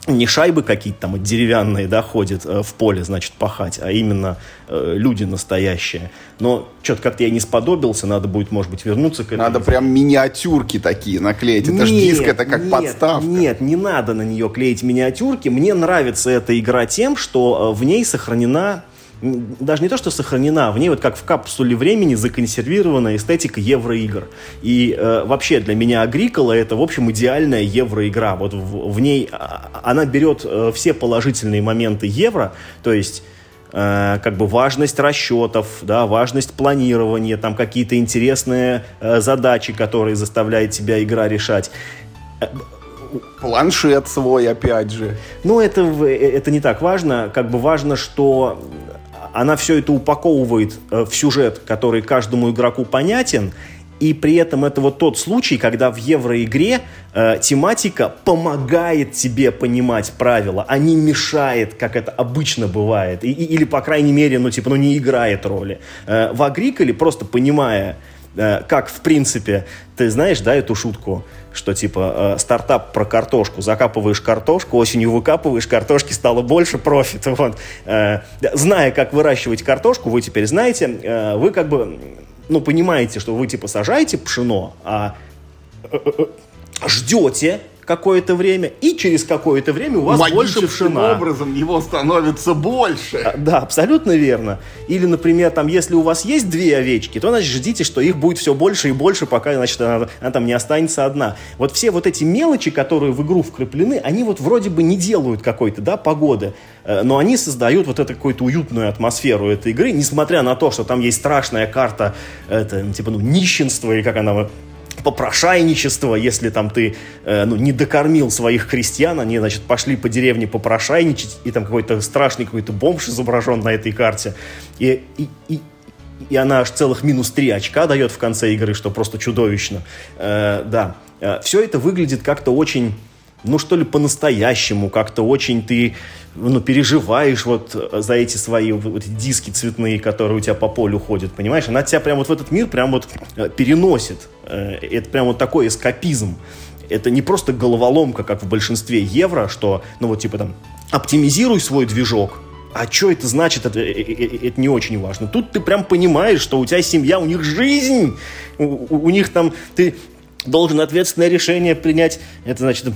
не шайбы какие-то там деревянные, да, ходят э, в поле, значит, пахать, а именно э, люди настоящие. Но что-то как-то я не сподобился, надо будет, может быть, вернуться к этому. Надо прям миниатюрки такие наклеить. Это же диск, это как нет, подставка. Нет, не надо на нее клеить миниатюрки. Мне нравится эта игра тем, что э, в ней сохранена даже не то, что сохранена, в ней вот как в капсуле времени законсервирована эстетика евроигр. И э, вообще для меня Агрикола это, в общем, идеальная евроигра. Вот в, в ней а, она берет э, все положительные моменты евро, то есть э, как бы важность расчетов, да, важность планирования, там какие-то интересные э, задачи, которые заставляет тебя игра решать планшет свой, опять же. Ну, это, э, это не так важно. Как бы важно, что она все это упаковывает э, в сюжет, который каждому игроку понятен, и при этом это вот тот случай, когда в евроигре э, тематика помогает тебе понимать правила, а не мешает, как это обычно бывает. И, или, по крайней мере, ну, типа, ну, не играет роли. Э, в Агриколе, просто понимая, как, в принципе, ты знаешь, да, эту шутку, что типа э, стартап про картошку, закапываешь картошку, осенью выкапываешь, картошки стало больше, профит. Вот. Э, зная, как выращивать картошку, вы теперь знаете, э, вы как бы, ну, понимаете, что вы типа сажаете пшено, а э, э, э ждете, какое-то время, и через какое-то время у вас больше пшена. образом его становится больше. А, да, абсолютно верно. Или, например, там, если у вас есть две овечки, то, значит, ждите, что их будет все больше и больше, пока, значит, она, она там не останется одна. Вот все вот эти мелочи, которые в игру вкраплены, они вот вроде бы не делают какой-то, да, погоды, э, но они создают вот эту какую-то уютную атмосферу этой игры, несмотря на то, что там есть страшная карта, это, типа, ну, нищенство, или как она попрошайничество, если там ты э, ну, не докормил своих крестьян, они, значит, пошли по деревне попрошайничать, и там какой-то страшный какой-то бомж изображен на этой карте. И, и, и, и она аж целых минус 3 очка дает в конце игры, что просто чудовищно. Э, да, э, все это выглядит как-то очень ну что ли, по-настоящему, как-то очень ты ну, переживаешь вот за эти свои вот, диски цветные, которые у тебя по полю ходят, понимаешь? Она тебя прям вот в этот мир прям вот э, переносит. Э, это прям вот такой эскапизм. Это не просто головоломка, как в большинстве евро, что, ну вот типа там, оптимизируй свой движок, а что это значит, это, это, э, это не очень важно. Тут ты прям понимаешь, что у тебя семья, у них жизнь, у, у них там, ты должен ответственное решение принять, это значит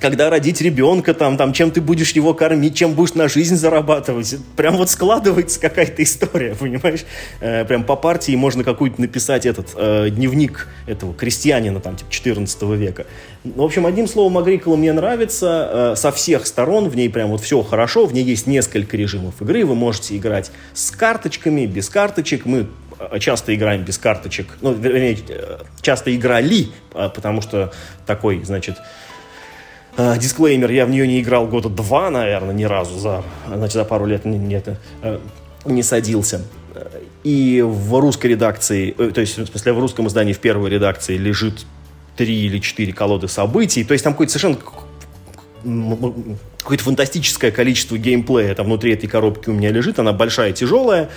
когда родить ребенка, там, там, чем ты будешь его кормить, чем будешь на жизнь зарабатывать. Прям вот складывается какая-то история, понимаешь? Э, прям по партии можно какую-то написать этот э, дневник этого крестьянина, там, типа, 14 века. В общем, одним словом, Агрикола мне нравится э, со всех сторон, в ней прям вот все хорошо, в ней есть несколько режимов игры, вы можете играть с карточками, без карточек, мы э, часто играем без карточек, ну, вернее, э, часто играли, э, потому что такой, значит, Uh, дисклеймер, я в нее не играл года два, наверное, ни разу за, значит, за пару лет не, не, uh, не садился. И в русской редакции, то есть, в смысле, в русском издании в первой редакции лежит три или четыре колоды событий. То есть там какой-то совершенно какое-то фантастическое количество геймплея там внутри этой коробки у меня лежит, она большая, тяжелая,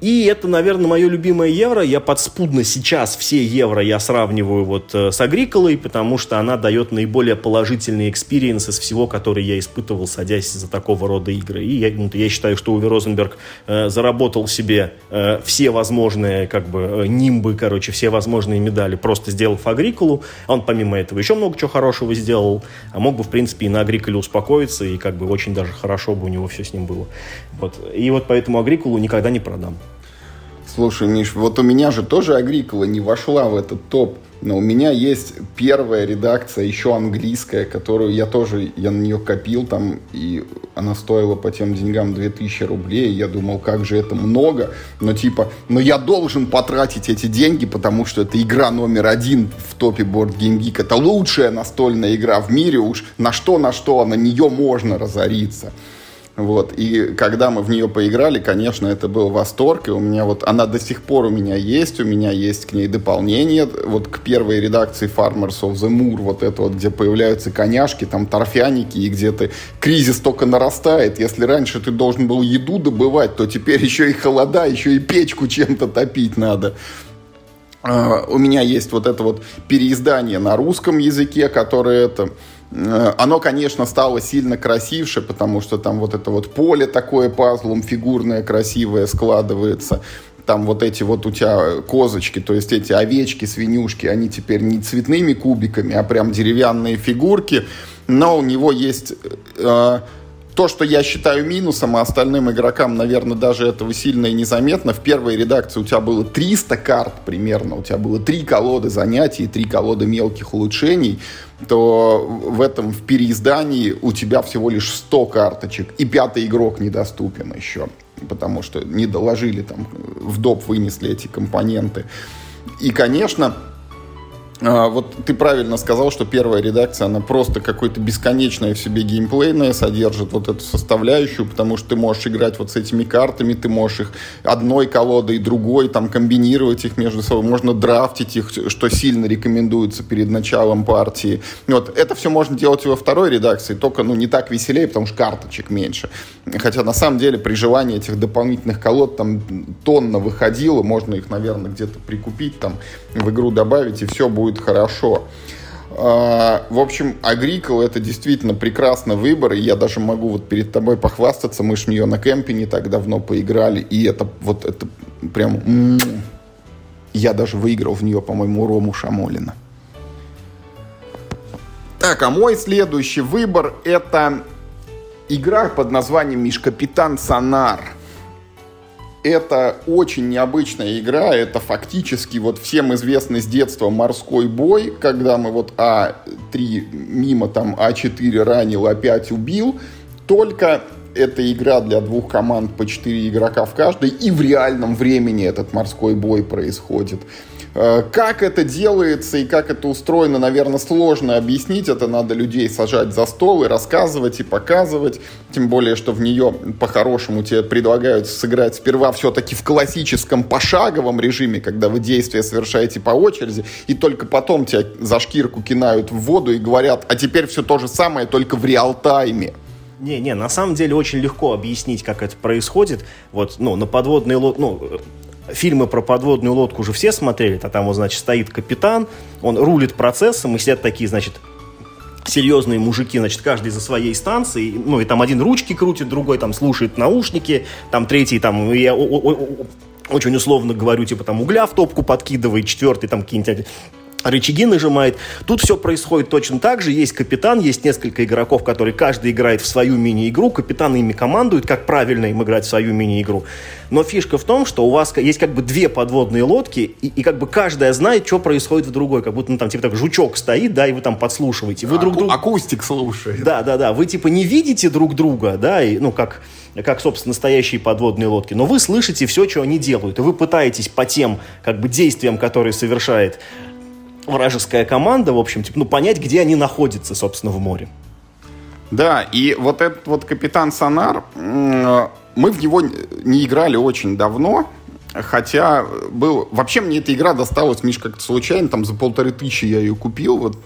и это, наверное, мое любимое евро. Я подспудно сейчас все евро я сравниваю вот э, с Агриколой, потому что она дает наиболее положительный experience из всего, который я испытывал, садясь за такого рода игры. И я, ну, я считаю, что Уве Розенберг э, заработал себе э, все возможные, как бы, э, нимбы, короче, все возможные медали, просто сделав Агриколу. Он, помимо этого, еще много чего хорошего сделал, а мог бы, в принципе, и на Агриколе успокоиться, и как бы очень даже хорошо бы у него все с ним было. Вот. И вот поэтому Агрикулу никогда не продам. Слушай, Миш, вот у меня же тоже Агрикола не вошла в этот топ, но у меня есть первая редакция, еще английская, которую я тоже, я на нее копил там, и она стоила по тем деньгам 2000 рублей, я думал, как же это много, но типа, но я должен потратить эти деньги, потому что это игра номер один в топе Board Game Geek, это лучшая настольная игра в мире, уж на что, на что, на нее можно разориться. Вот. И когда мы в нее поиграли, конечно, это был восторг. И у меня вот она до сих пор у меня есть. У меня есть к ней дополнение. Вот к первой редакции Farmers of the Moor, вот это вот, где появляются коняшки, там торфяники, и где ты кризис только нарастает. Если раньше ты должен был еду добывать, то теперь еще и холода, еще и печку чем-то топить надо. Uh, у меня есть вот это вот переиздание на русском языке, которое это оно, конечно, стало сильно красивше, потому что там вот это вот поле такое пазлом фигурное, красивое складывается. Там вот эти вот у тебя козочки, то есть эти овечки, свинюшки, они теперь не цветными кубиками, а прям деревянные фигурки. Но у него есть э, то, что я считаю минусом, а остальным игрокам, наверное, даже этого сильно и незаметно. В первой редакции у тебя было 300 карт примерно, у тебя было три колоды занятий три колоды мелких улучшений, то в этом, в переиздании у тебя всего лишь 100 карточек, и пятый игрок недоступен еще, потому что не доложили там, в доп вынесли эти компоненты. И, конечно, вот ты правильно сказал, что первая редакция, она просто какое-то бесконечное в себе геймплейное содержит вот эту составляющую, потому что ты можешь играть вот с этими картами, ты можешь их одной колодой, другой, там комбинировать их между собой, можно драфтить их, что сильно рекомендуется перед началом партии. Вот, это все можно делать и во второй редакции, только ну, не так веселее, потому что карточек меньше. Хотя на самом деле при желании этих дополнительных колод там тонна выходило, можно их, наверное, где-то прикупить, там в игру добавить, и все будет будет хорошо. А, в общем, Агрикол это действительно прекрасный выбор, и я даже могу вот перед тобой похвастаться, мы ж в нее на кемпе не так давно поиграли, и это вот это прям... Я даже выиграл в нее, по-моему, Рому Шамолина. Так, а мой следующий выбор это игра под названием «Миш Капитан Сонар» это очень необычная игра, это фактически вот всем известный с детства морской бой, когда мы вот А3 мимо там А4 ранил, А5 убил, только это игра для двух команд по 4 игрока в каждой, и в реальном времени этот морской бой происходит. Э, как это делается и как это устроено, наверное, сложно объяснить. Это надо людей сажать за стол и рассказывать, и показывать. Тем более, что в нее по-хорошему тебе предлагают сыграть сперва все-таки в классическом пошаговом режиме, когда вы действия совершаете по очереди, и только потом тебя за шкирку кинают в воду и говорят, а теперь все то же самое, только в реал-тайме. Не, не, на самом деле очень легко объяснить, как это происходит. Вот, ну, на подводной лодке, ну, фильмы про подводную лодку уже все смотрели, а там вот, значит, стоит капитан, он рулит процессом, и сидят такие, значит, серьезные мужики, значит, каждый за своей станции, ну, и там один ручки крутит, другой там слушает наушники, там третий там, я очень условно говорю, типа там угля в топку подкидывает, четвертый там какие-нибудь рычаги нажимает. Тут все происходит точно так же. Есть капитан, есть несколько игроков, которые каждый играет в свою мини-игру. Капитан ими командует, как правильно им играть в свою мини-игру. Но фишка в том, что у вас есть как бы две подводные лодки, и, и как бы каждая знает, что происходит в другой. Как будто ну, там типа так жучок стоит, да, и вы там подслушиваете. Вы Аку- друг друга... Акустик слушает. Да, да, да. Вы типа не видите друг друга, да, и, ну как как, собственно, настоящие подводные лодки. Но вы слышите все, что они делают, и вы пытаетесь по тем как бы действиям, которые совершает вражеская команда, в общем, типа, ну, понять, где они находятся, собственно, в море. Да, и вот этот вот капитан Сонар, мы в него не играли очень давно, Хотя был... Вообще мне эта игра досталась, Миш, как-то случайно, там за полторы тысячи я ее купил, вот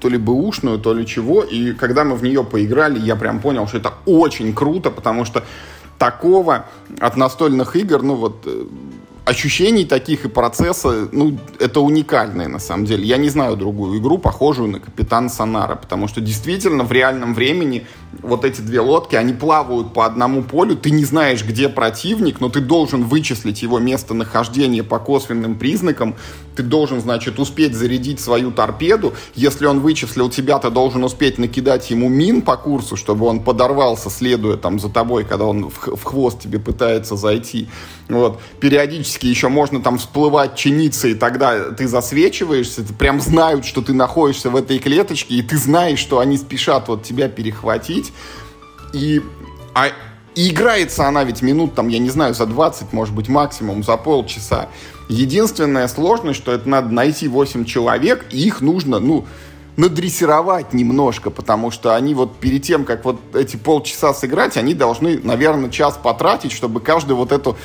то ли бэушную, то ли чего. И когда мы в нее поиграли, я прям понял, что это очень круто, потому что такого от настольных игр, ну вот э, ощущений таких и процесса, ну, это уникальное на самом деле. Я не знаю другую игру, похожую на Капитан Сонара, потому что действительно в реальном времени вот эти две лодки, они плавают по одному полю, ты не знаешь, где противник, но ты должен вычислить его местонахождение по косвенным признакам, ты должен, значит, успеть зарядить свою торпеду, если он вычислил тебя, ты должен успеть накидать ему мин по курсу, чтобы он подорвался, следуя там за тобой, когда он в, хвост тебе пытается зайти. Вот. Периодически еще можно там всплывать, чиниться, и тогда ты засвечиваешься, ты прям знают, что ты находишься в этой клеточке, и ты знаешь, что они спешат вот тебя перехватить. И, а, и играется она ведь минут, там, я не знаю, за 20, может быть, максимум, за полчаса. Единственная сложность, что это надо найти 8 человек, и их нужно, ну, надрессировать немножко, потому что они вот перед тем, как вот эти полчаса сыграть, они должны, наверное, час потратить, чтобы каждый вот эту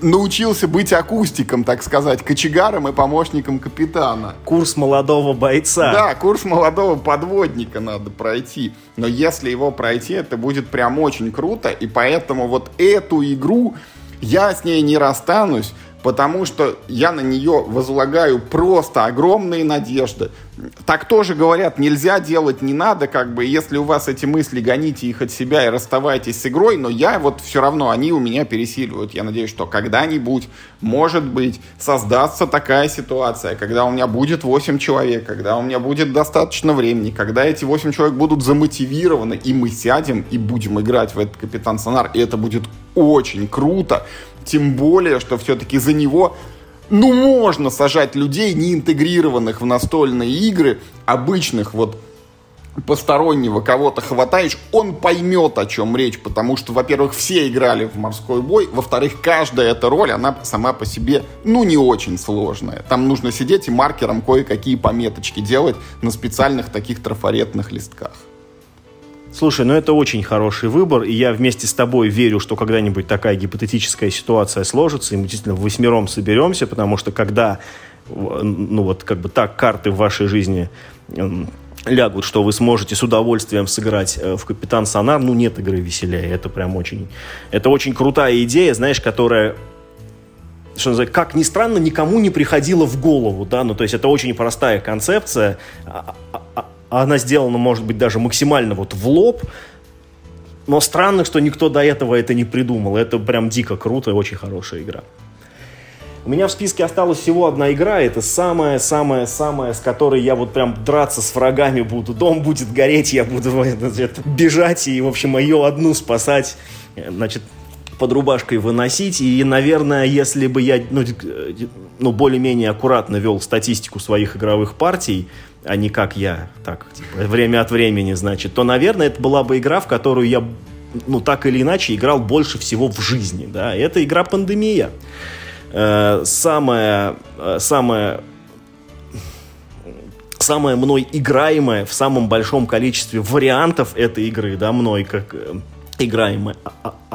научился быть акустиком, так сказать, кочегаром и помощником капитана. Курс молодого бойца. Да, курс молодого подводника надо пройти. Но если его пройти, это будет прям очень круто, и поэтому вот эту игру я с ней не расстанусь потому что я на нее возлагаю просто огромные надежды. Так тоже говорят, нельзя делать, не надо, как бы, если у вас эти мысли, гоните их от себя и расставайтесь с игрой, но я вот все равно, они у меня пересиливают. Я надеюсь, что когда-нибудь, может быть, создастся такая ситуация, когда у меня будет 8 человек, когда у меня будет достаточно времени, когда эти 8 человек будут замотивированы, и мы сядем и будем играть в этот Капитан Сонар, и это будет очень круто, тем более, что все-таки за него ну, можно сажать людей, не интегрированных в настольные игры, обычных вот постороннего кого-то хватаешь, он поймет, о чем речь, потому что, во-первых, все играли в морской бой, во-вторых, каждая эта роль, она сама по себе, ну, не очень сложная. Там нужно сидеть и маркером кое-какие пометочки делать на специальных таких трафаретных листках. Слушай, ну это очень хороший выбор, и я вместе с тобой верю, что когда-нибудь такая гипотетическая ситуация сложится, и мы действительно восьмером соберемся, потому что когда, ну вот как бы так карты в вашей жизни лягут, что вы сможете с удовольствием сыграть э, в Капитан Сонар, ну нет игры веселее, это прям очень, это очень крутая идея, знаешь, которая что называется, как ни странно, никому не приходило в голову, да, ну, то есть это очень простая концепция, а, она сделана, может быть, даже максимально вот в лоб, но странно, что никто до этого это не придумал. Это прям дико круто и очень хорошая игра. У меня в списке осталась всего одна игра, это самая-самая-самая, с которой я вот прям драться с врагами буду. Дом будет гореть, я буду бежать и, в общем, ее одну спасать. Значит, под рубашкой выносить. И, наверное, если бы я ну, ну, более-менее аккуратно вел статистику своих игровых партий, а не как я, так, типа, время от времени, значит, то, наверное, это была бы игра, в которую я, ну, так или иначе, играл больше всего в жизни, да, это игра «Пандемия». Э, самая, э, самая самая мной играемая в самом большом количестве вариантов этой игры, да, мной как э, играемая.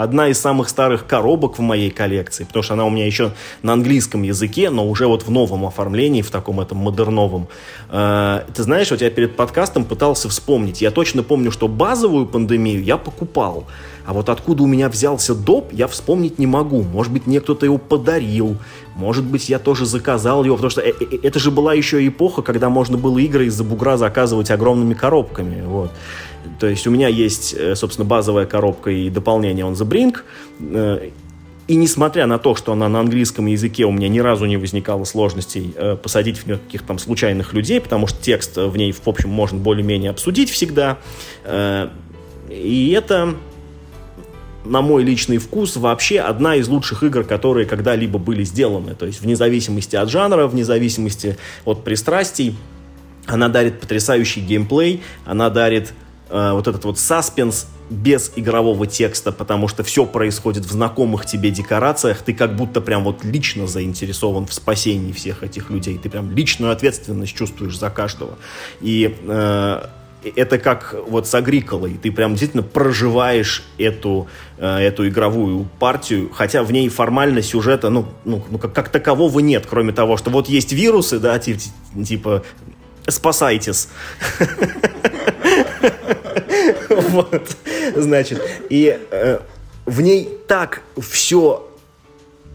Одна из самых старых коробок в моей коллекции, потому что она у меня еще на английском языке, но уже вот в новом оформлении, в таком этом модерновом. Э, ты знаешь, вот я перед подкастом пытался вспомнить. Я точно помню, что базовую пандемию я покупал. А вот откуда у меня взялся доп, я вспомнить не могу. Может быть, мне кто-то его подарил. Может быть, я тоже заказал его. Потому что э, э, это же была еще эпоха, когда можно было игры из-за бугра заказывать огромными коробками. Вот. То есть у меня есть, э, собственно, базовая коробка и дополнение on the brink. Э, и несмотря на то, что она на английском языке, у меня ни разу не возникало сложностей э, посадить в нее каких-то там случайных людей, потому что текст в ней, в общем, можно более-менее обсудить всегда. И это, на мой личный вкус, вообще одна из лучших игр, которые когда-либо были сделаны. То есть вне зависимости от жанра, вне зависимости от пристрастий, она дарит потрясающий геймплей, она дарит э, вот этот вот саспенс без игрового текста, потому что все происходит в знакомых тебе декорациях, ты как будто прям вот лично заинтересован в спасении всех этих людей, ты прям личную ответственность чувствуешь за каждого. И э, это как вот с Агриколой. Ты прям действительно проживаешь эту, э, эту игровую партию, хотя в ней формально сюжета, ну, ну, ну как, как такового нет, кроме того, что вот есть вирусы, да, типа, спасайтесь. Вот, значит, и э, в ней так все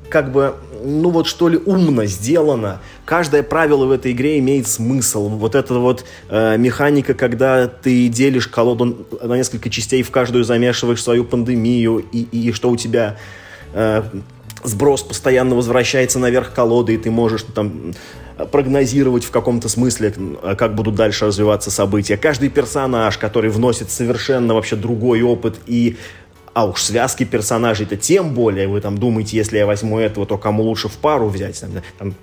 как бы, ну вот что ли, умно сделано. Каждое правило в этой игре имеет смысл. Вот эта вот э, механика, когда ты делишь колоду на несколько частей, в каждую замешиваешь свою пандемию, и, и что у тебя э, сброс постоянно возвращается наверх колоды, и ты можешь там прогнозировать в каком-то смысле, как будут дальше развиваться события. Каждый персонаж, который вносит совершенно вообще другой опыт и а уж связки персонажей-то тем более, вы там думаете, если я возьму этого, то кому лучше в пару взять? Там, там,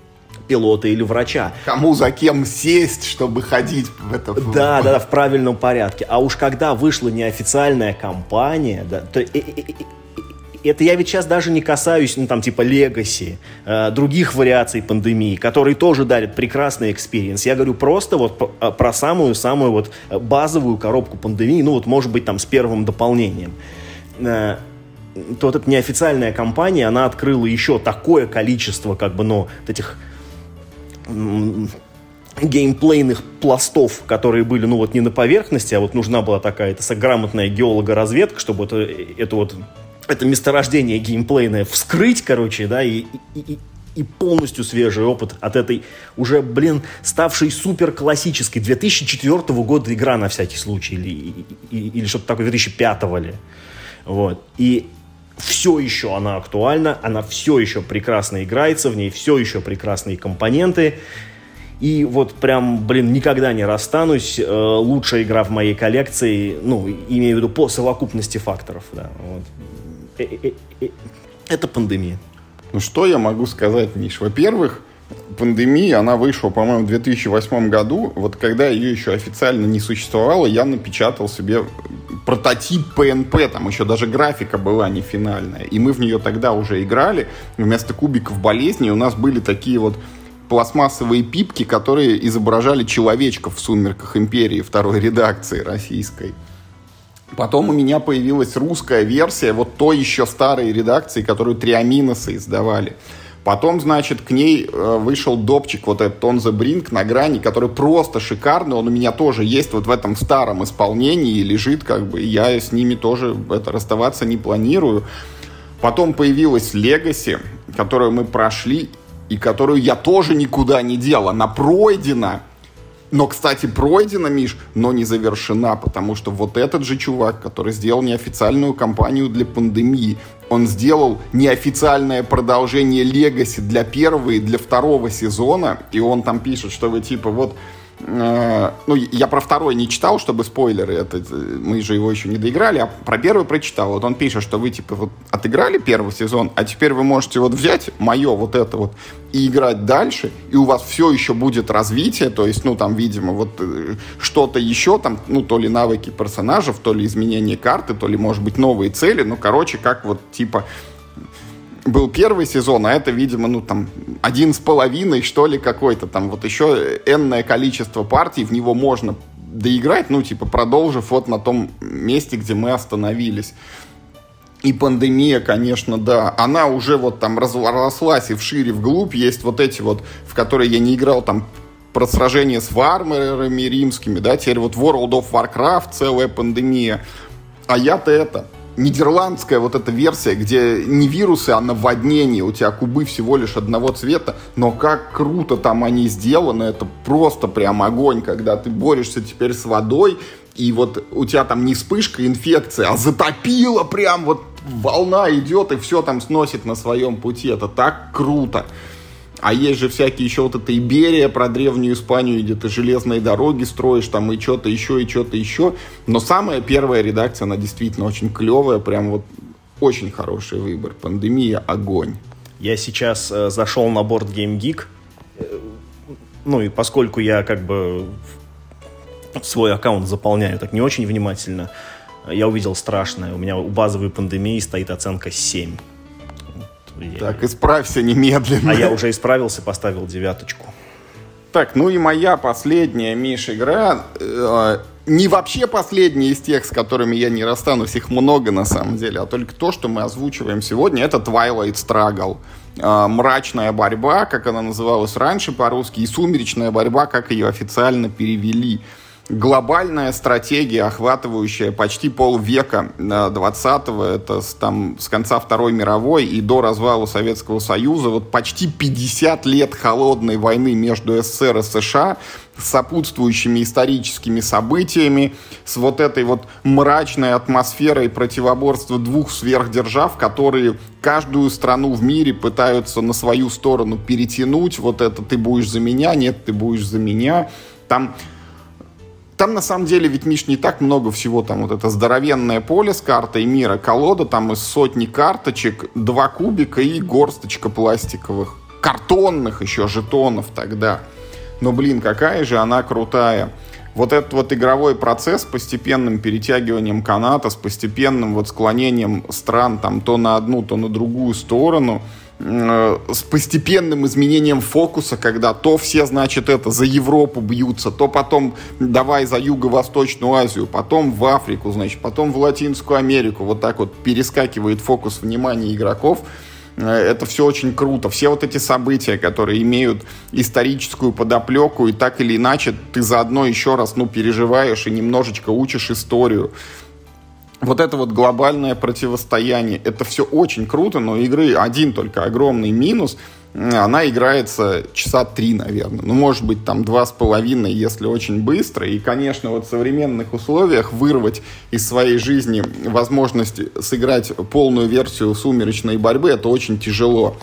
пилота или врача. Кому за кем сесть, чтобы ходить в это... Да, да, да, в правильном порядке. А уж когда вышла неофициальная кампания, да, то это я ведь сейчас даже не касаюсь, ну, там, типа, легаси, э, других вариаций пандемии, которые тоже дарят прекрасный experience. Я говорю просто вот про, э, про самую-самую вот базовую коробку пандемии, ну, вот, может быть, там, с первым дополнением. Э, то вот эта неофициальная кампания, она открыла еще такое количество, как бы, ну, этих геймплейных пластов, которые были, ну, вот не на поверхности, а вот нужна была такая это грамотная геологоразведка, чтобы это, это вот это месторождение геймплейное вскрыть, короче, да, и, и, и полностью свежий опыт от этой уже, блин, ставшей супер классической 2004 года игра на всякий случай, или, или, что-то такое, 2005 ли. Вот. И все еще она актуальна, она все еще прекрасно играется, в ней все еще прекрасные компоненты. И вот прям, блин, никогда не расстанусь. Э, лучшая игра в моей коллекции, ну, имею в виду по совокупности факторов, да. Вот. Это пандемия. Ну что я могу сказать, Миш? Во-первых, пандемия, она вышла, по-моему, в 2008 году. Вот когда ее еще официально не существовало, я напечатал себе прототип PNP, там еще даже графика была не финальная. И мы в нее тогда уже играли. Вместо кубиков болезни у нас были такие вот пластмассовые пипки, которые изображали человечков в «Сумерках Империи» второй редакции российской. Потом у меня появилась русская версия вот той еще старой редакции, которую Триаминосы издавали. Потом, значит, к ней э, вышел допчик, вот этот the Brink на грани, который просто шикарный. Он у меня тоже есть вот в этом старом исполнении, лежит как бы. Я с ними тоже это, расставаться не планирую. Потом появилась Legacy, которую мы прошли, и которую я тоже никуда не делал. Она пройдена. Но, кстати, пройдена, Миш, но не завершена, потому что вот этот же чувак, который сделал неофициальную кампанию для пандемии, он сделал неофициальное продолжение Легаси для первого и для второго сезона, и он там пишет, что вы типа вот ну, я про второй не читал, чтобы спойлеры, это, мы же его еще не доиграли, а про первый прочитал. Вот он пишет, что вы, типа, вот отыграли первый сезон, а теперь вы можете вот взять мое вот это вот и играть дальше, и у вас все еще будет развитие, то есть, ну, там, видимо, вот э, что-то еще, там, ну, то ли навыки персонажей, то ли изменение карты, то ли, может быть, новые цели, ну, короче, как вот, типа, был первый сезон, а это, видимо, ну, там, один с половиной, что ли, какой-то там, вот еще энное количество партий, в него можно доиграть, ну, типа, продолжив вот на том месте, где мы остановились. И пандемия, конечно, да, она уже вот там разрослась и вшире, вглубь. Есть вот эти вот, в которые я не играл, там, про сражения с варварами римскими, да, теперь вот World of Warcraft, целая пандемия. А я-то это, нидерландская вот эта версия, где не вирусы, а наводнение, у тебя кубы всего лишь одного цвета, но как круто там они сделаны, это просто прям огонь, когда ты борешься теперь с водой, и вот у тебя там не вспышка инфекции, а затопило прям вот волна идет и все там сносит на своем пути, это так круто. А есть же всякие еще вот эта Иберия про древнюю Испанию, где ты железные дороги строишь, там и что-то еще, и что-то еще. Но самая первая редакция, она действительно очень клевая, прям вот очень хороший выбор. Пандемия – огонь. Я сейчас э, зашел на борт Game Geek, э, ну и поскольку я как бы свой аккаунт заполняю так не очень внимательно, я увидел страшное. У меня у базовой пандемии стоит оценка 7. Так, исправься немедленно. А я уже исправился, поставил девяточку. Так, ну и моя последняя, Миш, игра. Э, не вообще последний из тех, с которыми я не расстанусь, их много на самом деле, а только то, что мы озвучиваем сегодня, это Twilight Struggle. Э, мрачная борьба, как она называлась раньше по-русски, и сумеречная борьба, как ее официально перевели глобальная стратегия, охватывающая почти полвека 20-го, это с, там, с конца Второй мировой и до развала Советского Союза, вот почти 50 лет холодной войны между СССР и США, с сопутствующими историческими событиями, с вот этой вот мрачной атмосферой противоборства двух сверхдержав, которые каждую страну в мире пытаются на свою сторону перетянуть, вот это ты будешь за меня, нет, ты будешь за меня. Там там на самом деле ведь, Миш, не так много всего. Там вот это здоровенное поле с картой мира, колода там из сотни карточек, два кубика и горсточка пластиковых, картонных еще жетонов тогда. Но, блин, какая же она крутая. Вот этот вот игровой процесс с постепенным перетягиванием каната, с постепенным вот склонением стран там то на одну, то на другую сторону – с постепенным изменением фокуса, когда то все, значит, это за Европу бьются, то потом давай за Юго-Восточную Азию, потом в Африку, значит, потом в Латинскую Америку. Вот так вот перескакивает фокус внимания игроков. Э, это все очень круто. Все вот эти события, которые имеют историческую подоплеку, и так или иначе ты заодно еще раз, ну, переживаешь и немножечко учишь историю вот это вот глобальное противостояние, это все очень круто, но игры один только огромный минус, она играется часа три, наверное. Ну, может быть, там два с половиной, если очень быстро. И, конечно, вот в современных условиях вырвать из своей жизни возможность сыграть полную версию сумеречной борьбы, это очень тяжело.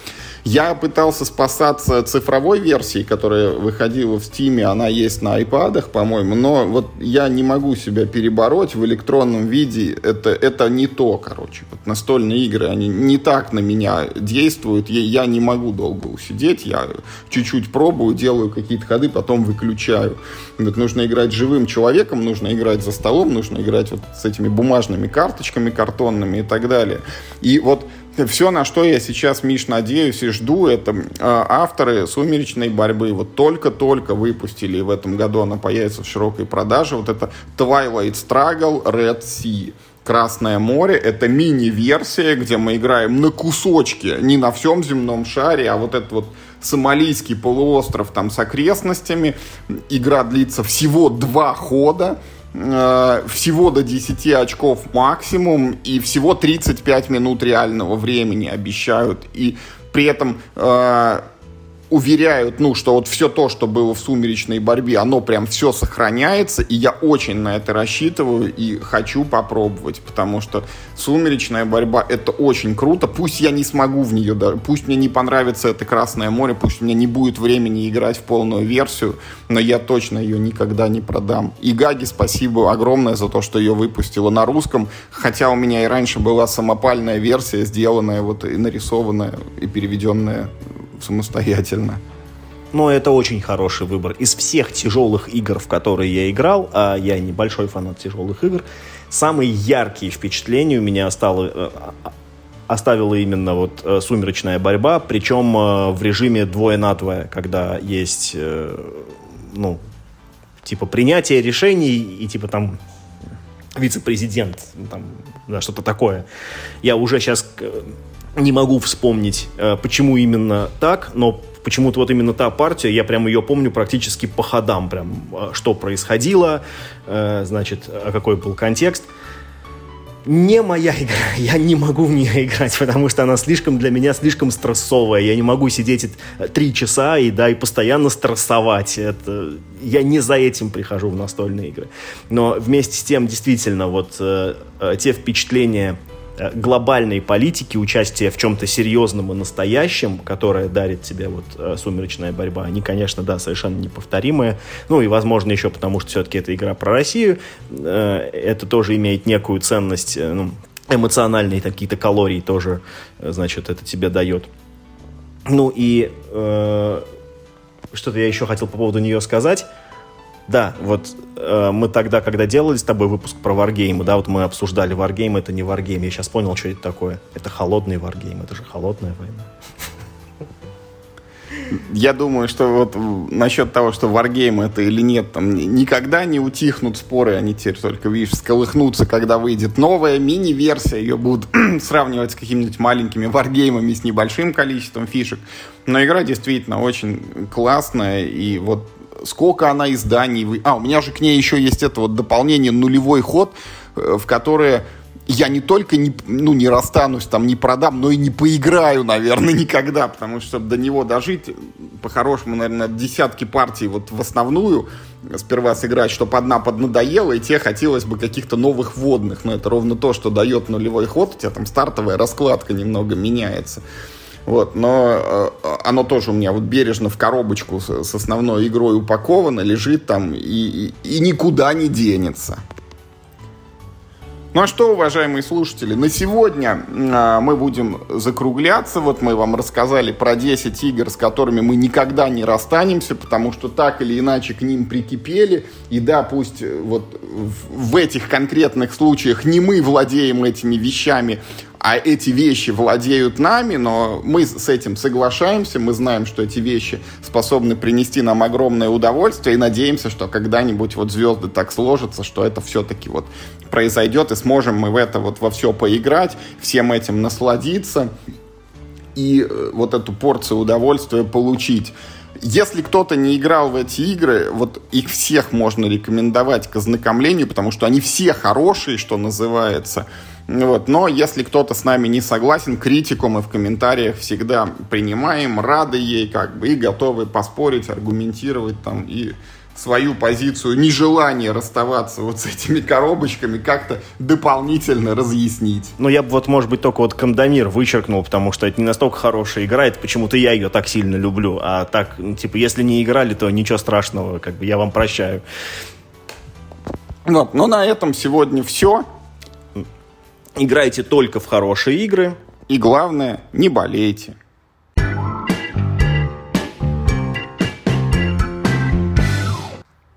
Я пытался спасаться цифровой версией, которая выходила в Steam, она есть на iPad, по-моему, но вот я не могу себя перебороть в электронном виде. Это, это не то, короче. Вот настольные игры, они не так на меня действуют. Я, я не могу долго усидеть. Я чуть-чуть пробую, делаю какие-то ходы, потом выключаю. Вот нужно играть живым человеком, нужно играть за столом, нужно играть вот с этими бумажными карточками картонными и так далее. И вот все, на что я сейчас, Миш, надеюсь и жду, это э, авторы «Сумеречной борьбы». Вот только-только выпустили, и в этом году она появится в широкой продаже. Вот это Twilight Struggle Red Sea. Красное море — это мини-версия, где мы играем на кусочки, не на всем земном шаре, а вот этот вот Сомалийский полуостров там с окрестностями. Игра длится всего два хода. Э, всего до 10 очков максимум и всего 35 минут реального времени обещают. И при этом э, уверяют, ну, что вот все то, что было в сумеречной борьбе, оно прям все сохраняется, и я очень на это рассчитываю и хочу попробовать, потому что сумеречная борьба — это очень круто, пусть я не смогу в нее, пусть мне не понравится это Красное море, пусть у меня не будет времени играть в полную версию, но я точно ее никогда не продам. И Гаги спасибо огромное за то, что ее выпустила на русском, хотя у меня и раньше была самопальная версия, сделанная вот и нарисованная, и переведенная самостоятельно. Но это очень хороший выбор. Из всех тяжелых игр, в которые я играл, а я небольшой фанат тяжелых игр, самые яркие впечатления у меня остало, э, оставила именно вот э, сумеречная борьба, причем э, в режиме двое на двое, когда есть, ну, типа принятие решений и типа там вице-президент, там, да, что-то такое. Я уже сейчас не могу вспомнить, э, почему именно так, но почему-то вот именно та партия, я прям ее помню практически по ходам, прям э, что происходило, э, значит, какой был контекст. Не моя игра, я не могу в нее играть, потому что она слишком для меня слишком стрессовая. Я не могу сидеть три часа и да и постоянно стрессовать. Это я не за этим прихожу в настольные игры. Но вместе с тем действительно вот э, те впечатления глобальной политики, участия в чем-то серьезном и настоящем, которое дарит тебе вот э, «Сумеречная борьба», они, конечно, да, совершенно неповторимые. Ну и, возможно, еще потому, что все-таки это игра про Россию. Э, это тоже имеет некую ценность, ну, эмоциональные какие-то калории тоже, значит, это тебе дает. Ну и э, что-то я еще хотел по поводу нее сказать. Да, вот э, мы тогда, когда делали с тобой выпуск про варгеймы, да, вот мы обсуждали варгейм, это не варгейм. Я сейчас понял, что это такое. Это холодный варгейм, это же холодная война. Я думаю, что вот насчет того, что Wargame это или нет, там никогда не утихнут споры, они теперь только, видишь, сколыхнутся, когда выйдет новая мини-версия, ее будут сравнивать с какими-нибудь маленькими Wargame'ами с небольшим количеством фишек. Но игра действительно очень классная, и вот сколько она изданий... Вы... А, у меня же к ней еще есть это вот дополнение «Нулевой ход», э, в которое я не только не, ну, не расстанусь, там, не продам, но и не поиграю, наверное, никогда, потому что до него дожить, по-хорошему, наверное, десятки партий вот в основную сперва сыграть, чтобы одна поднадоела, и те хотелось бы каких-то новых водных, но это ровно то, что дает нулевой ход, у тебя там стартовая раскладка немного меняется. Вот, но э, оно тоже у меня вот бережно в коробочку с, основной игрой упаковано, лежит там и, и, и никуда не денется. Ну а что, уважаемые слушатели, на сегодня э, мы будем закругляться. Вот мы вам рассказали про 10 игр, с которыми мы никогда не расстанемся, потому что так или иначе к ним прикипели. И да, пусть э, вот в, в этих конкретных случаях не мы владеем этими вещами, а эти вещи владеют нами, но мы с этим соглашаемся, мы знаем, что эти вещи способны принести нам огромное удовольствие, и надеемся, что когда-нибудь вот звезды так сложатся, что это все-таки вот произойдет, и сможем мы в это вот во все поиграть, всем этим насладиться и э, вот эту порцию удовольствия получить. Если кто-то не играл в эти игры, вот их всех можно рекомендовать к ознакомлению, потому что они все хорошие, что называется. Вот. Но если кто-то с нами не согласен, критику мы в комментариях всегда принимаем, рады ей как бы и готовы поспорить, аргументировать там и свою позицию нежелания расставаться вот с этими коробочками как-то дополнительно разъяснить. Ну, я бы вот, может быть, только вот Кандамир вычеркнул, потому что это не настолько хорошая игра, это почему-то я ее так сильно люблю. А так, ну, типа, если не играли, то ничего страшного, как бы я вам прощаю. Вот, ну на этом сегодня все. Играйте только в хорошие игры. И главное, не болейте.